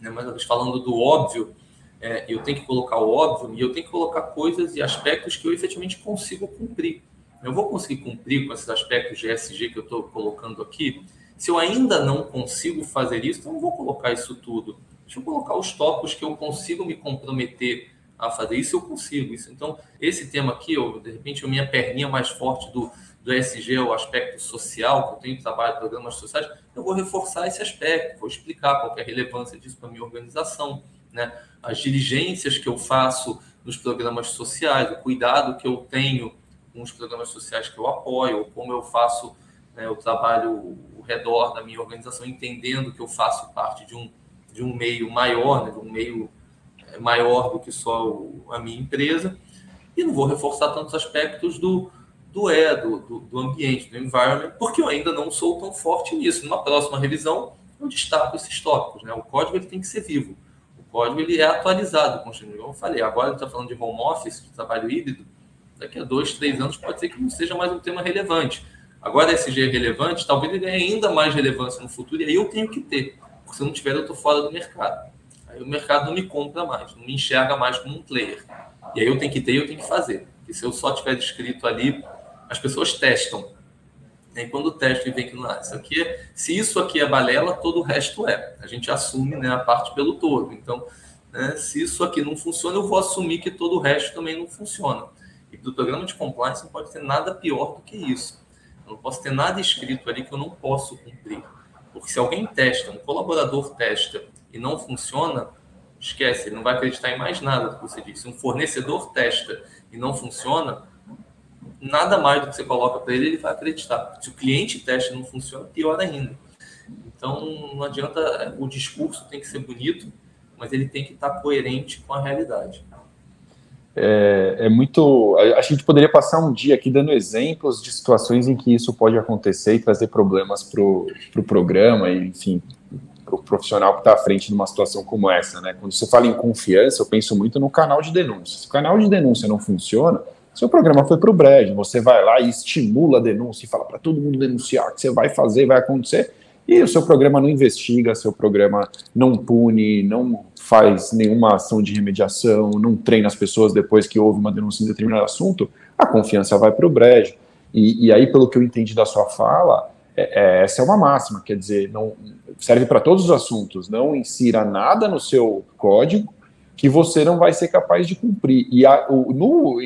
A: né, vez falando do óbvio, é, eu tenho que colocar o óbvio e eu tenho que colocar coisas e aspectos que eu efetivamente consigo cumprir eu vou conseguir cumprir com esses aspectos de ESG que eu estou colocando aqui? Se eu ainda não consigo fazer isso, então eu não vou colocar isso tudo. Deixa eu colocar os tópicos que eu consigo me comprometer a fazer isso, eu consigo isso. Então, esse tema aqui, eu, de repente, a minha perninha mais forte do, do ESG, o aspecto social, que eu tenho trabalho programas sociais, eu vou reforçar esse aspecto, vou explicar qual é a relevância disso para a minha organização, né? as diligências que eu faço nos programas sociais, o cuidado que eu tenho com os programas sociais que eu apoio, como eu faço né, o trabalho ao redor da minha organização, entendendo que eu faço parte de um, de um meio maior, né, de um meio é, maior do que só a minha empresa, e não vou reforçar tantos aspectos do, do E, do, do, do, ambiente, do environment, porque eu ainda não sou tão forte nisso. Numa próxima revisão, eu destaco esses tópicos. Né? O código ele tem que ser vivo. O código ele é atualizado constantemente. Como eu falei, agora a está falando de home office, de trabalho híbrido, daqui a dois, três anos pode ser que não seja mais um tema relevante. Agora, esse é relevante, talvez ele ganhe ainda mais relevância no futuro, e aí eu tenho que ter, porque se eu não tiver, eu estou fora do mercado. Aí o mercado não me compra mais, não me enxerga mais como um player. E aí eu tenho que ter e eu tenho que fazer. Porque se eu só tiver descrito ali, as pessoas testam. E quando testam e vem que não, é, isso aqui é, se isso aqui é balela, todo o resto é. A gente assume né, a parte pelo todo. Então, né, se isso aqui não funciona, eu vou assumir que todo o resto também não funciona. E do programa de compliance não pode ter nada pior do que isso. Eu não posso ter nada escrito ali que eu não posso cumprir. Porque se alguém testa, um colaborador testa e não funciona, esquece, ele não vai acreditar em mais nada do que você disse. Se um fornecedor testa e não funciona, nada mais do que você coloca para ele, ele vai acreditar. Se o cliente testa não funciona, pior ainda. Então, não adianta, o discurso tem que ser bonito, mas ele tem que estar coerente com a realidade
B: é, é, muito. A, a, gente poderia passar um dia aqui dando exemplos de situações em que isso pode acontecer e trazer problemas para o pro programa, e, enfim, para o profissional que está à frente de uma situação como essa. Né? Quando você fala em confiança, eu penso muito no canal de denúncia. Se o canal de denúncia não funciona, seu programa foi para o brejo, você vai lá e estimula a denúncia e fala para todo mundo denunciar que você vai fazer, vai acontecer e o seu programa não investiga, seu programa não pune, não faz nenhuma ação de remediação, não treina as pessoas depois que houve uma denúncia em determinado assunto, a confiança vai para o brejo. E, e, aí, pelo que eu entendi da sua fala, é, é, essa é uma máxima, quer dizer, não serve para todos os assuntos, não insira nada no seu código que você não vai ser capaz de cumprir. E a, o, no,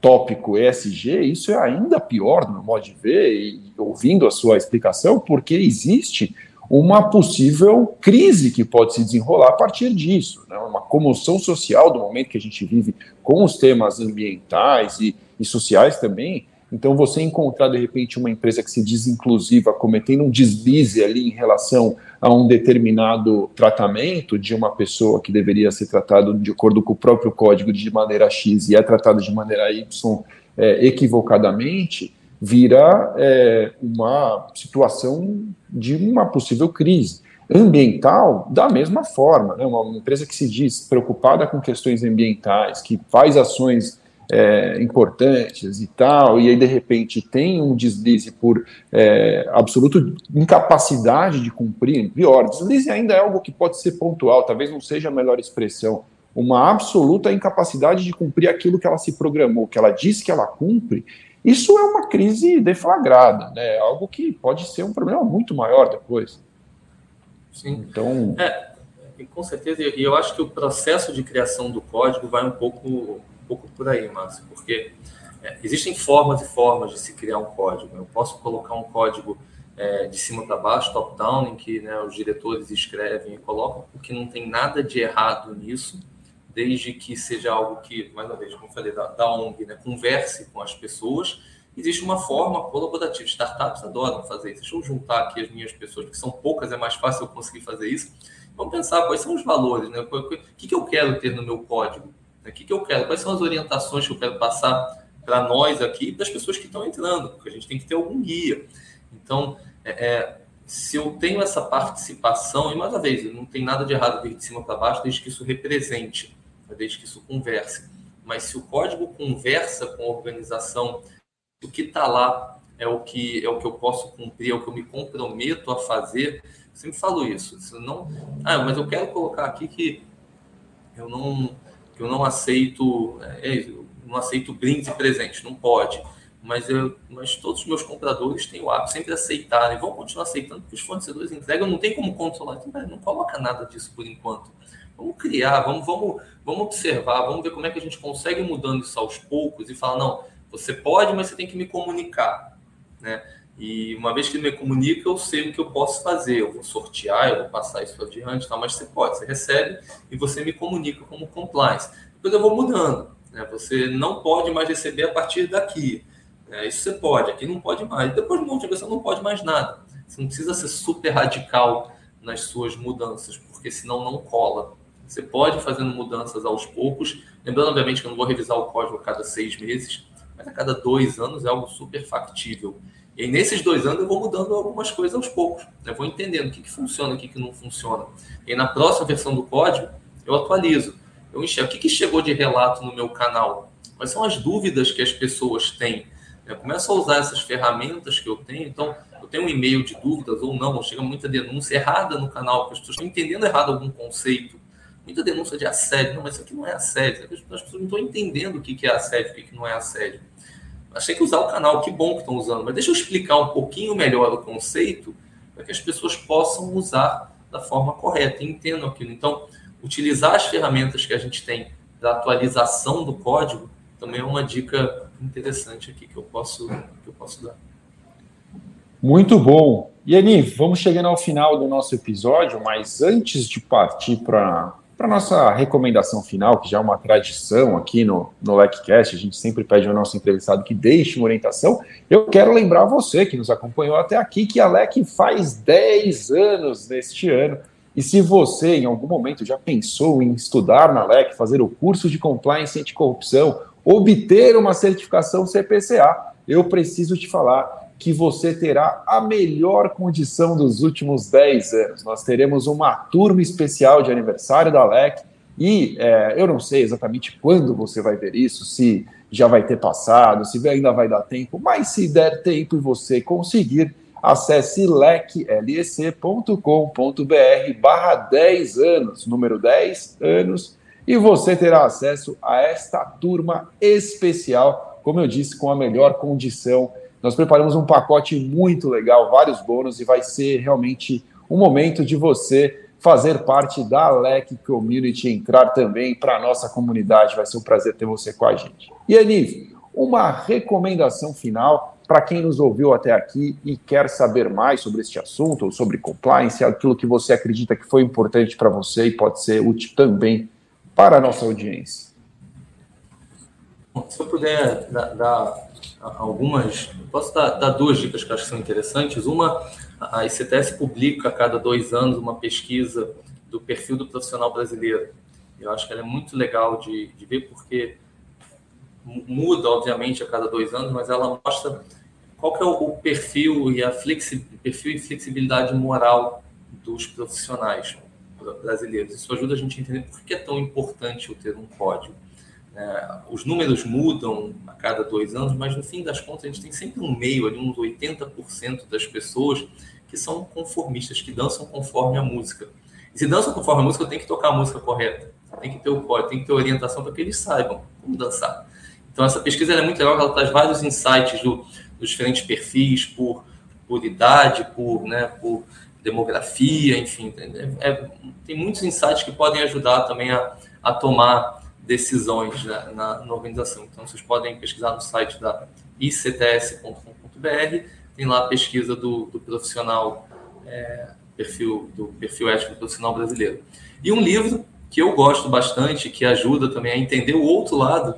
B: tópico ESG, isso é ainda pior, no meu modo de ver, e ouvindo a sua explicação, porque existe uma possível crise que pode se desenrolar a partir disso, né? uma comoção social do momento que a gente vive com os temas ambientais e, e sociais também. Então, você encontrar de repente uma empresa que se diz inclusiva, cometendo um deslize ali em relação a um determinado tratamento de uma pessoa que deveria ser tratado de acordo com o próprio código de maneira X e é tratado de maneira Y é, equivocadamente, vira é, uma situação de uma possível crise. Ambiental, da mesma forma, né? uma empresa que se diz preocupada com questões ambientais, que faz ações é, importantes e tal, e aí de repente tem um deslize por é, absoluta incapacidade de cumprir, pior, deslize ainda é algo que pode ser pontual, talvez não seja a melhor expressão, uma absoluta incapacidade de cumprir aquilo que ela se programou, que ela disse que ela cumpre, isso é uma crise deflagrada, né? Algo que pode ser um problema muito maior depois.
A: Sim. Então. É, com certeza, e eu acho que o processo de criação do código vai um pouco pouco por aí, Márcio, porque é, existem formas e formas de se criar um código. Eu posso colocar um código é, de cima para baixo, top-down, em que né, os diretores escrevem e colocam, porque não tem nada de errado nisso, desde que seja algo que, mais uma vez, como falei, da, da ONG, né, converse com as pessoas. Existe uma forma colaborativa. Startups adoram fazer isso. Deixa eu juntar aqui as minhas pessoas, que são poucas, é mais fácil eu conseguir fazer isso. Vamos pensar quais são os valores, né? O que, que eu quero ter no meu código? O que, que eu quero? Quais são as orientações que eu quero passar para nós aqui e para as pessoas que estão entrando? Porque a gente tem que ter algum guia. Então, é, é, se eu tenho essa participação, e mais uma vez, não tem nada de errado de cima para baixo, desde que isso represente, desde que isso converse. Mas se o código conversa com a organização, o que está lá é o que é o que eu posso cumprir, é o que eu me comprometo a fazer. Eu sempre falo isso. Se não, ah, mas eu quero colocar aqui que eu não que eu não aceito, é, é não aceito brindes e presentes, não pode. Mas, eu, mas todos os meus compradores têm o hábito sempre aceitarem, vão continuar aceitando, porque os fornecedores entregam, não tem como controlar. Então, não coloca nada disso por enquanto. Vamos criar, vamos, vamos, vamos observar, vamos ver como é que a gente consegue mudando isso aos poucos e falar, não, você pode, mas você tem que me comunicar. Né? E uma vez que ele me comunica, eu sei o que eu posso fazer. Eu vou sortear, eu vou passar isso adiante, tal, mas você pode, você recebe e você me comunica como compliance. Depois eu vou mudando. Né? Você não pode mais receber a partir daqui. Né? Isso você pode, aqui não pode mais. Depois de uma você não pode mais nada. Você não precisa ser super radical nas suas mudanças, porque senão não cola. Você pode ir fazendo mudanças aos poucos. Lembrando, obviamente, que eu não vou revisar o código a cada seis meses, mas a cada dois anos é algo super factível. E aí, nesses dois anos, eu vou mudando algumas coisas aos poucos. Eu vou entendendo o que, que funciona, o que, que não funciona. E aí, na próxima versão do código, eu atualizo. Eu enxergo o que, que chegou de relato no meu canal. Quais são as dúvidas que as pessoas têm. Eu começo a usar essas ferramentas que eu tenho. Então, eu tenho um e-mail de dúvidas ou não, chega muita denúncia errada no canal, porque as pessoas estão entendendo errado algum conceito. Muita denúncia de assédio. Não, mas isso aqui não é assédio. As pessoas não estão entendendo o que é assédio, o que não é assédio achei que usar o canal, que bom que estão usando, mas deixa eu explicar um pouquinho melhor o conceito para que as pessoas possam usar da forma correta e entendam aquilo. Então, utilizar as ferramentas que a gente tem da atualização do código também é uma dica interessante aqui que eu posso, que eu posso dar.
B: Muito bom. E Ani, vamos chegando ao final do nosso episódio, mas antes de partir para para nossa recomendação final, que já é uma tradição aqui no, no LecCast, a gente sempre pede ao nosso entrevistado que deixe uma orientação. Eu quero lembrar você que nos acompanhou até aqui que a LEC faz 10 anos neste ano. E se você, em algum momento, já pensou em estudar na LEC, fazer o curso de Compliance Anticorrupção, obter uma certificação CPCA, eu preciso te falar que você terá a melhor condição dos últimos 10 anos. Nós teremos uma turma especial de aniversário da LEC e é, eu não sei exatamente quando você vai ver isso, se já vai ter passado, se ainda vai dar tempo, mas se der tempo e você conseguir, acesse leclec.com.br barra 10 anos, número 10 anos, e você terá acesso a esta turma especial, como eu disse, com a melhor condição nós preparamos um pacote muito legal, vários bônus, e vai ser realmente um momento de você fazer parte da LEC Community, entrar também para a nossa comunidade. Vai ser um prazer ter você com a gente. E Aniv, uma recomendação final para quem nos ouviu até aqui e quer saber mais sobre este assunto, ou sobre compliance, aquilo que você acredita que foi importante para você e pode ser útil também para a nossa audiência.
A: Se eu puder dar algumas, posso dar, dar, duas dicas que acho que são interessantes. Uma, a ICTS publica a cada dois anos uma pesquisa do perfil do profissional brasileiro. Eu acho que ela é muito legal de, de ver, porque muda, obviamente, a cada dois anos, mas ela mostra qual que é o perfil e a flexi, perfil e flexibilidade moral dos profissionais brasileiros. Isso ajuda a gente a entender por que é tão importante eu ter um código. É, os números mudam a cada dois anos, mas no fim das contas a gente tem sempre um meio ali, uns 80% das pessoas que são conformistas, que dançam conforme a música. E se dançam conforme a música, tem que tocar a música correta, tem que ter o código, tem que ter orientação para que eles saibam como dançar. Então essa pesquisa é muito legal, ela traz vários insights do, dos diferentes perfis por, por idade, por, né, por demografia, enfim, é, é, tem muitos insights que podem ajudar também a, a tomar decisões né, na, na, organização. Então, vocês podem pesquisar no site da icts.com.br, tem lá a pesquisa do, do profissional, é, perfil, do perfil ético profissional brasileiro. E um livro que eu gosto bastante, que ajuda também a entender o outro lado,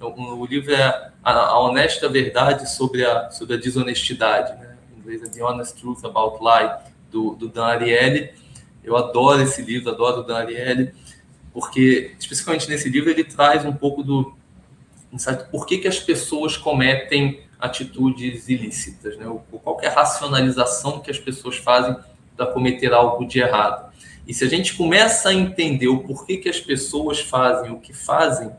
A: o, o livro é a, a, Honesta Verdade sobre a, sobre a Desonestidade, né? em inglês é The Honest Truth About Lie, do, do Dan Ariely. Eu adoro esse livro, adoro o Dan Ariely porque especificamente nesse livro ele traz um pouco do insight por que, que as pessoas cometem atitudes ilícitas, né? qual é a racionalização que as pessoas fazem para cometer algo de errado. E se a gente começa a entender o porquê que as pessoas fazem o que fazem,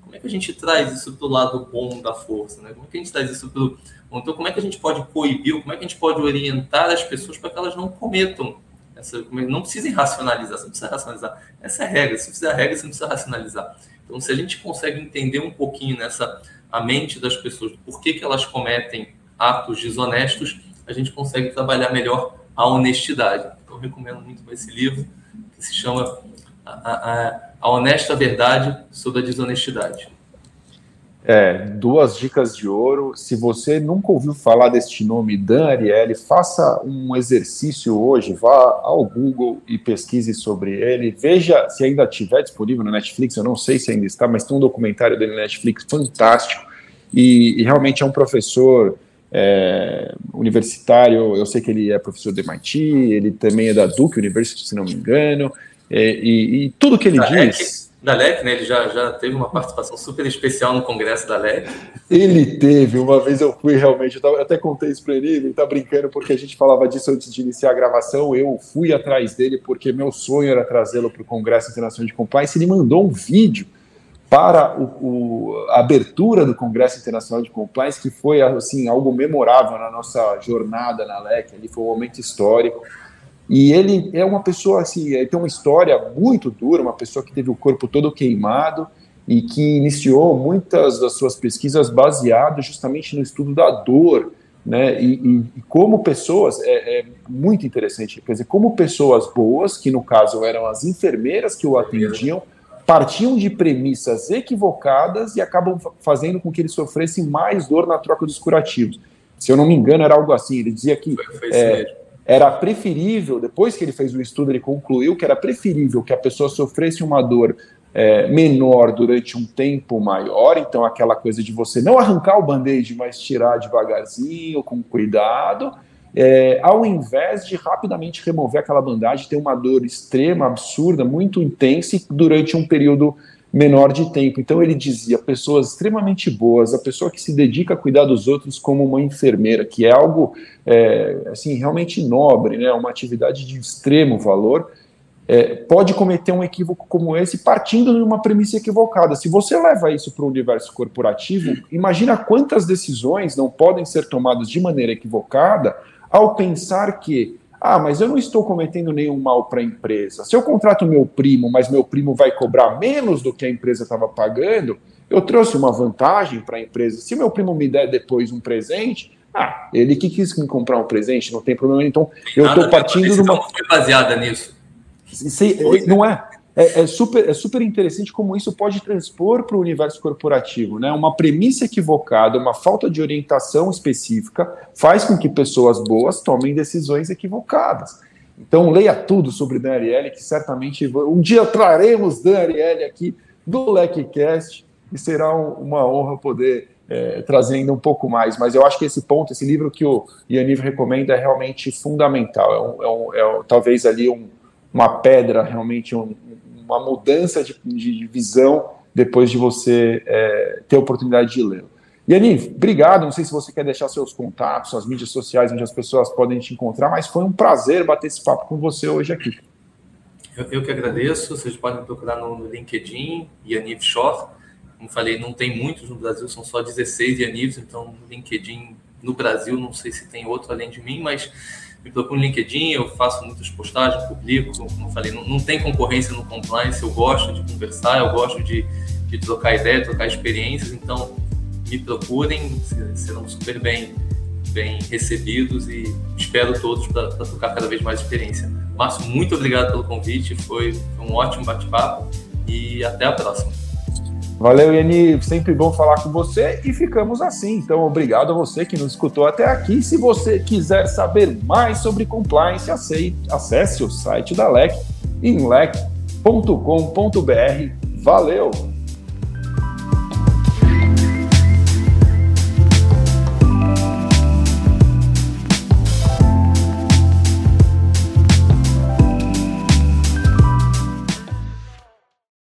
A: como é que a gente traz isso para o lado bom da força? Né? Como é que a gente traz isso para Então, como é que a gente pode coibir, como é que a gente pode orientar as pessoas para que elas não cometam essa, não precisem racionalizar, você não precisa racionalizar. Essa é a regra. Se fizer a regra, você não precisa racionalizar. Então, se a gente consegue entender um pouquinho nessa a mente das pessoas, por que, que elas cometem atos desonestos, a gente consegue trabalhar melhor a honestidade. Então, eu recomendo muito esse livro, que se chama A, a, a Honesta Verdade sobre a Desonestidade.
B: É, duas dicas de ouro. Se você nunca ouviu falar deste nome, Dan Ariely, faça um exercício hoje, vá ao Google e pesquise sobre ele. Veja se ainda estiver disponível na Netflix, eu não sei se ainda está, mas tem um documentário dele na Netflix fantástico. E, e realmente é um professor é, universitário, eu sei que ele é professor do MIT, ele também é da Duke University, se não me engano, é, e, e, tudo que ele diz
A: da LEC, né? Ele já, já teve uma participação super especial no congresso da LEC.
B: Ele teve, uma vez eu fui realmente, eu, até contei isso para ele, ele tá brincando porque a gente falava disso antes de iniciar a gravação, eu fui atrás dele porque meu sonho era trazê-lo para o Congresso Internacional de Compliance, ele mandou um vídeo para o, o, a abertura do Congresso Internacional de Compliance, que foi assim algo memorável na nossa jornada na LEC, ali foi um momento histórico, e ele é uma pessoa assim, tem uma história muito dura, uma pessoa que teve o corpo todo queimado e que iniciou muitas das suas pesquisas baseadas justamente no estudo da dor, né? E, e, e como pessoas é, é, muito interessante, quer dizer, como pessoas boas, que no caso eram as enfermeiras que o atendiam, partiam de premissas equivocadas e acabam fazendo com que ele sofresse mais dor na troca dos curativos. Se eu não me engano, era algo assim. Ele dizia que foi, foi é, era preferível, depois que ele fez o estudo, ele concluiu que era preferível que a pessoa sofresse uma dor é, menor durante um tempo maior, então aquela coisa de você não arrancar o band-aid, mas tirar devagarzinho, com cuidado, é, ao invés de rapidamente remover aquela bandagem, ter uma dor extrema, absurda, muito intensa e durante um período menor de tempo. Então ele dizia pessoas extremamente boas, a pessoa que se dedica a cuidar dos outros como uma enfermeira, que é algo é, assim realmente nobre, né? Uma atividade de extremo valor. É, pode cometer um equívoco como esse partindo de uma premissa equivocada. Se você leva isso para o universo corporativo, imagina quantas decisões não podem ser tomadas de maneira equivocada ao pensar que ah, mas eu não estou cometendo nenhum mal para a empresa. Se eu contrato meu primo, mas meu primo vai cobrar menos do que a empresa estava pagando, eu trouxe uma vantagem para a empresa. Se meu primo me der depois um presente, ah, ele que quis me comprar um presente, não tem problema. Então, eu estou partindo de uma.
A: Não foi baseada nisso.
B: Se, não é. É, é, super, é super interessante como isso pode transpor para o universo corporativo. Né? Uma premissa equivocada, uma falta de orientação específica faz com que pessoas boas tomem decisões equivocadas. Então, leia tudo sobre Dan Ariely, que certamente um dia traremos Dan Ariely aqui do LecCast e será um, uma honra poder é, trazer ainda um pouco mais. Mas eu acho que esse ponto, esse livro que o Yaniv recomenda é realmente fundamental. É, um, é, um, é talvez ali uma pedra, realmente uma mudança de, de, visão depois de você é, ter a oportunidade de lê-lo. Obrigado. Não sei se você quer deixar seus contatos, suas mídias sociais, onde as pessoas podem te encontrar, mas foi um prazer bater esse papo com você hoje aqui.
A: Eu, eu que agradeço. Vocês podem me procurar no LinkedIn, Yaniv Shor. Como falei, não tem muitos no Brasil, são só 16 Yanivs, então LinkedIn no Brasil, não sei se tem outro além de mim, mas me procuro no LinkedIn, eu faço muitas postagens, publico, como eu falei, não, não tem concorrência no compliance, eu gosto de conversar, eu gosto de, de trocar ideia, trocar experiências, então me procurem, serão super bem, bem recebidos e espero todos para trocar cada vez mais experiência. Márcio, muito obrigado pelo convite, foi um ótimo bate-papo e até a próxima.
B: Valeu, Iani. Sempre bom falar com você e ficamos assim. Então, obrigado a você que nos escutou até aqui. Se você quiser saber mais sobre compliance, acesse o site da LEC em lec.com.br. Valeu!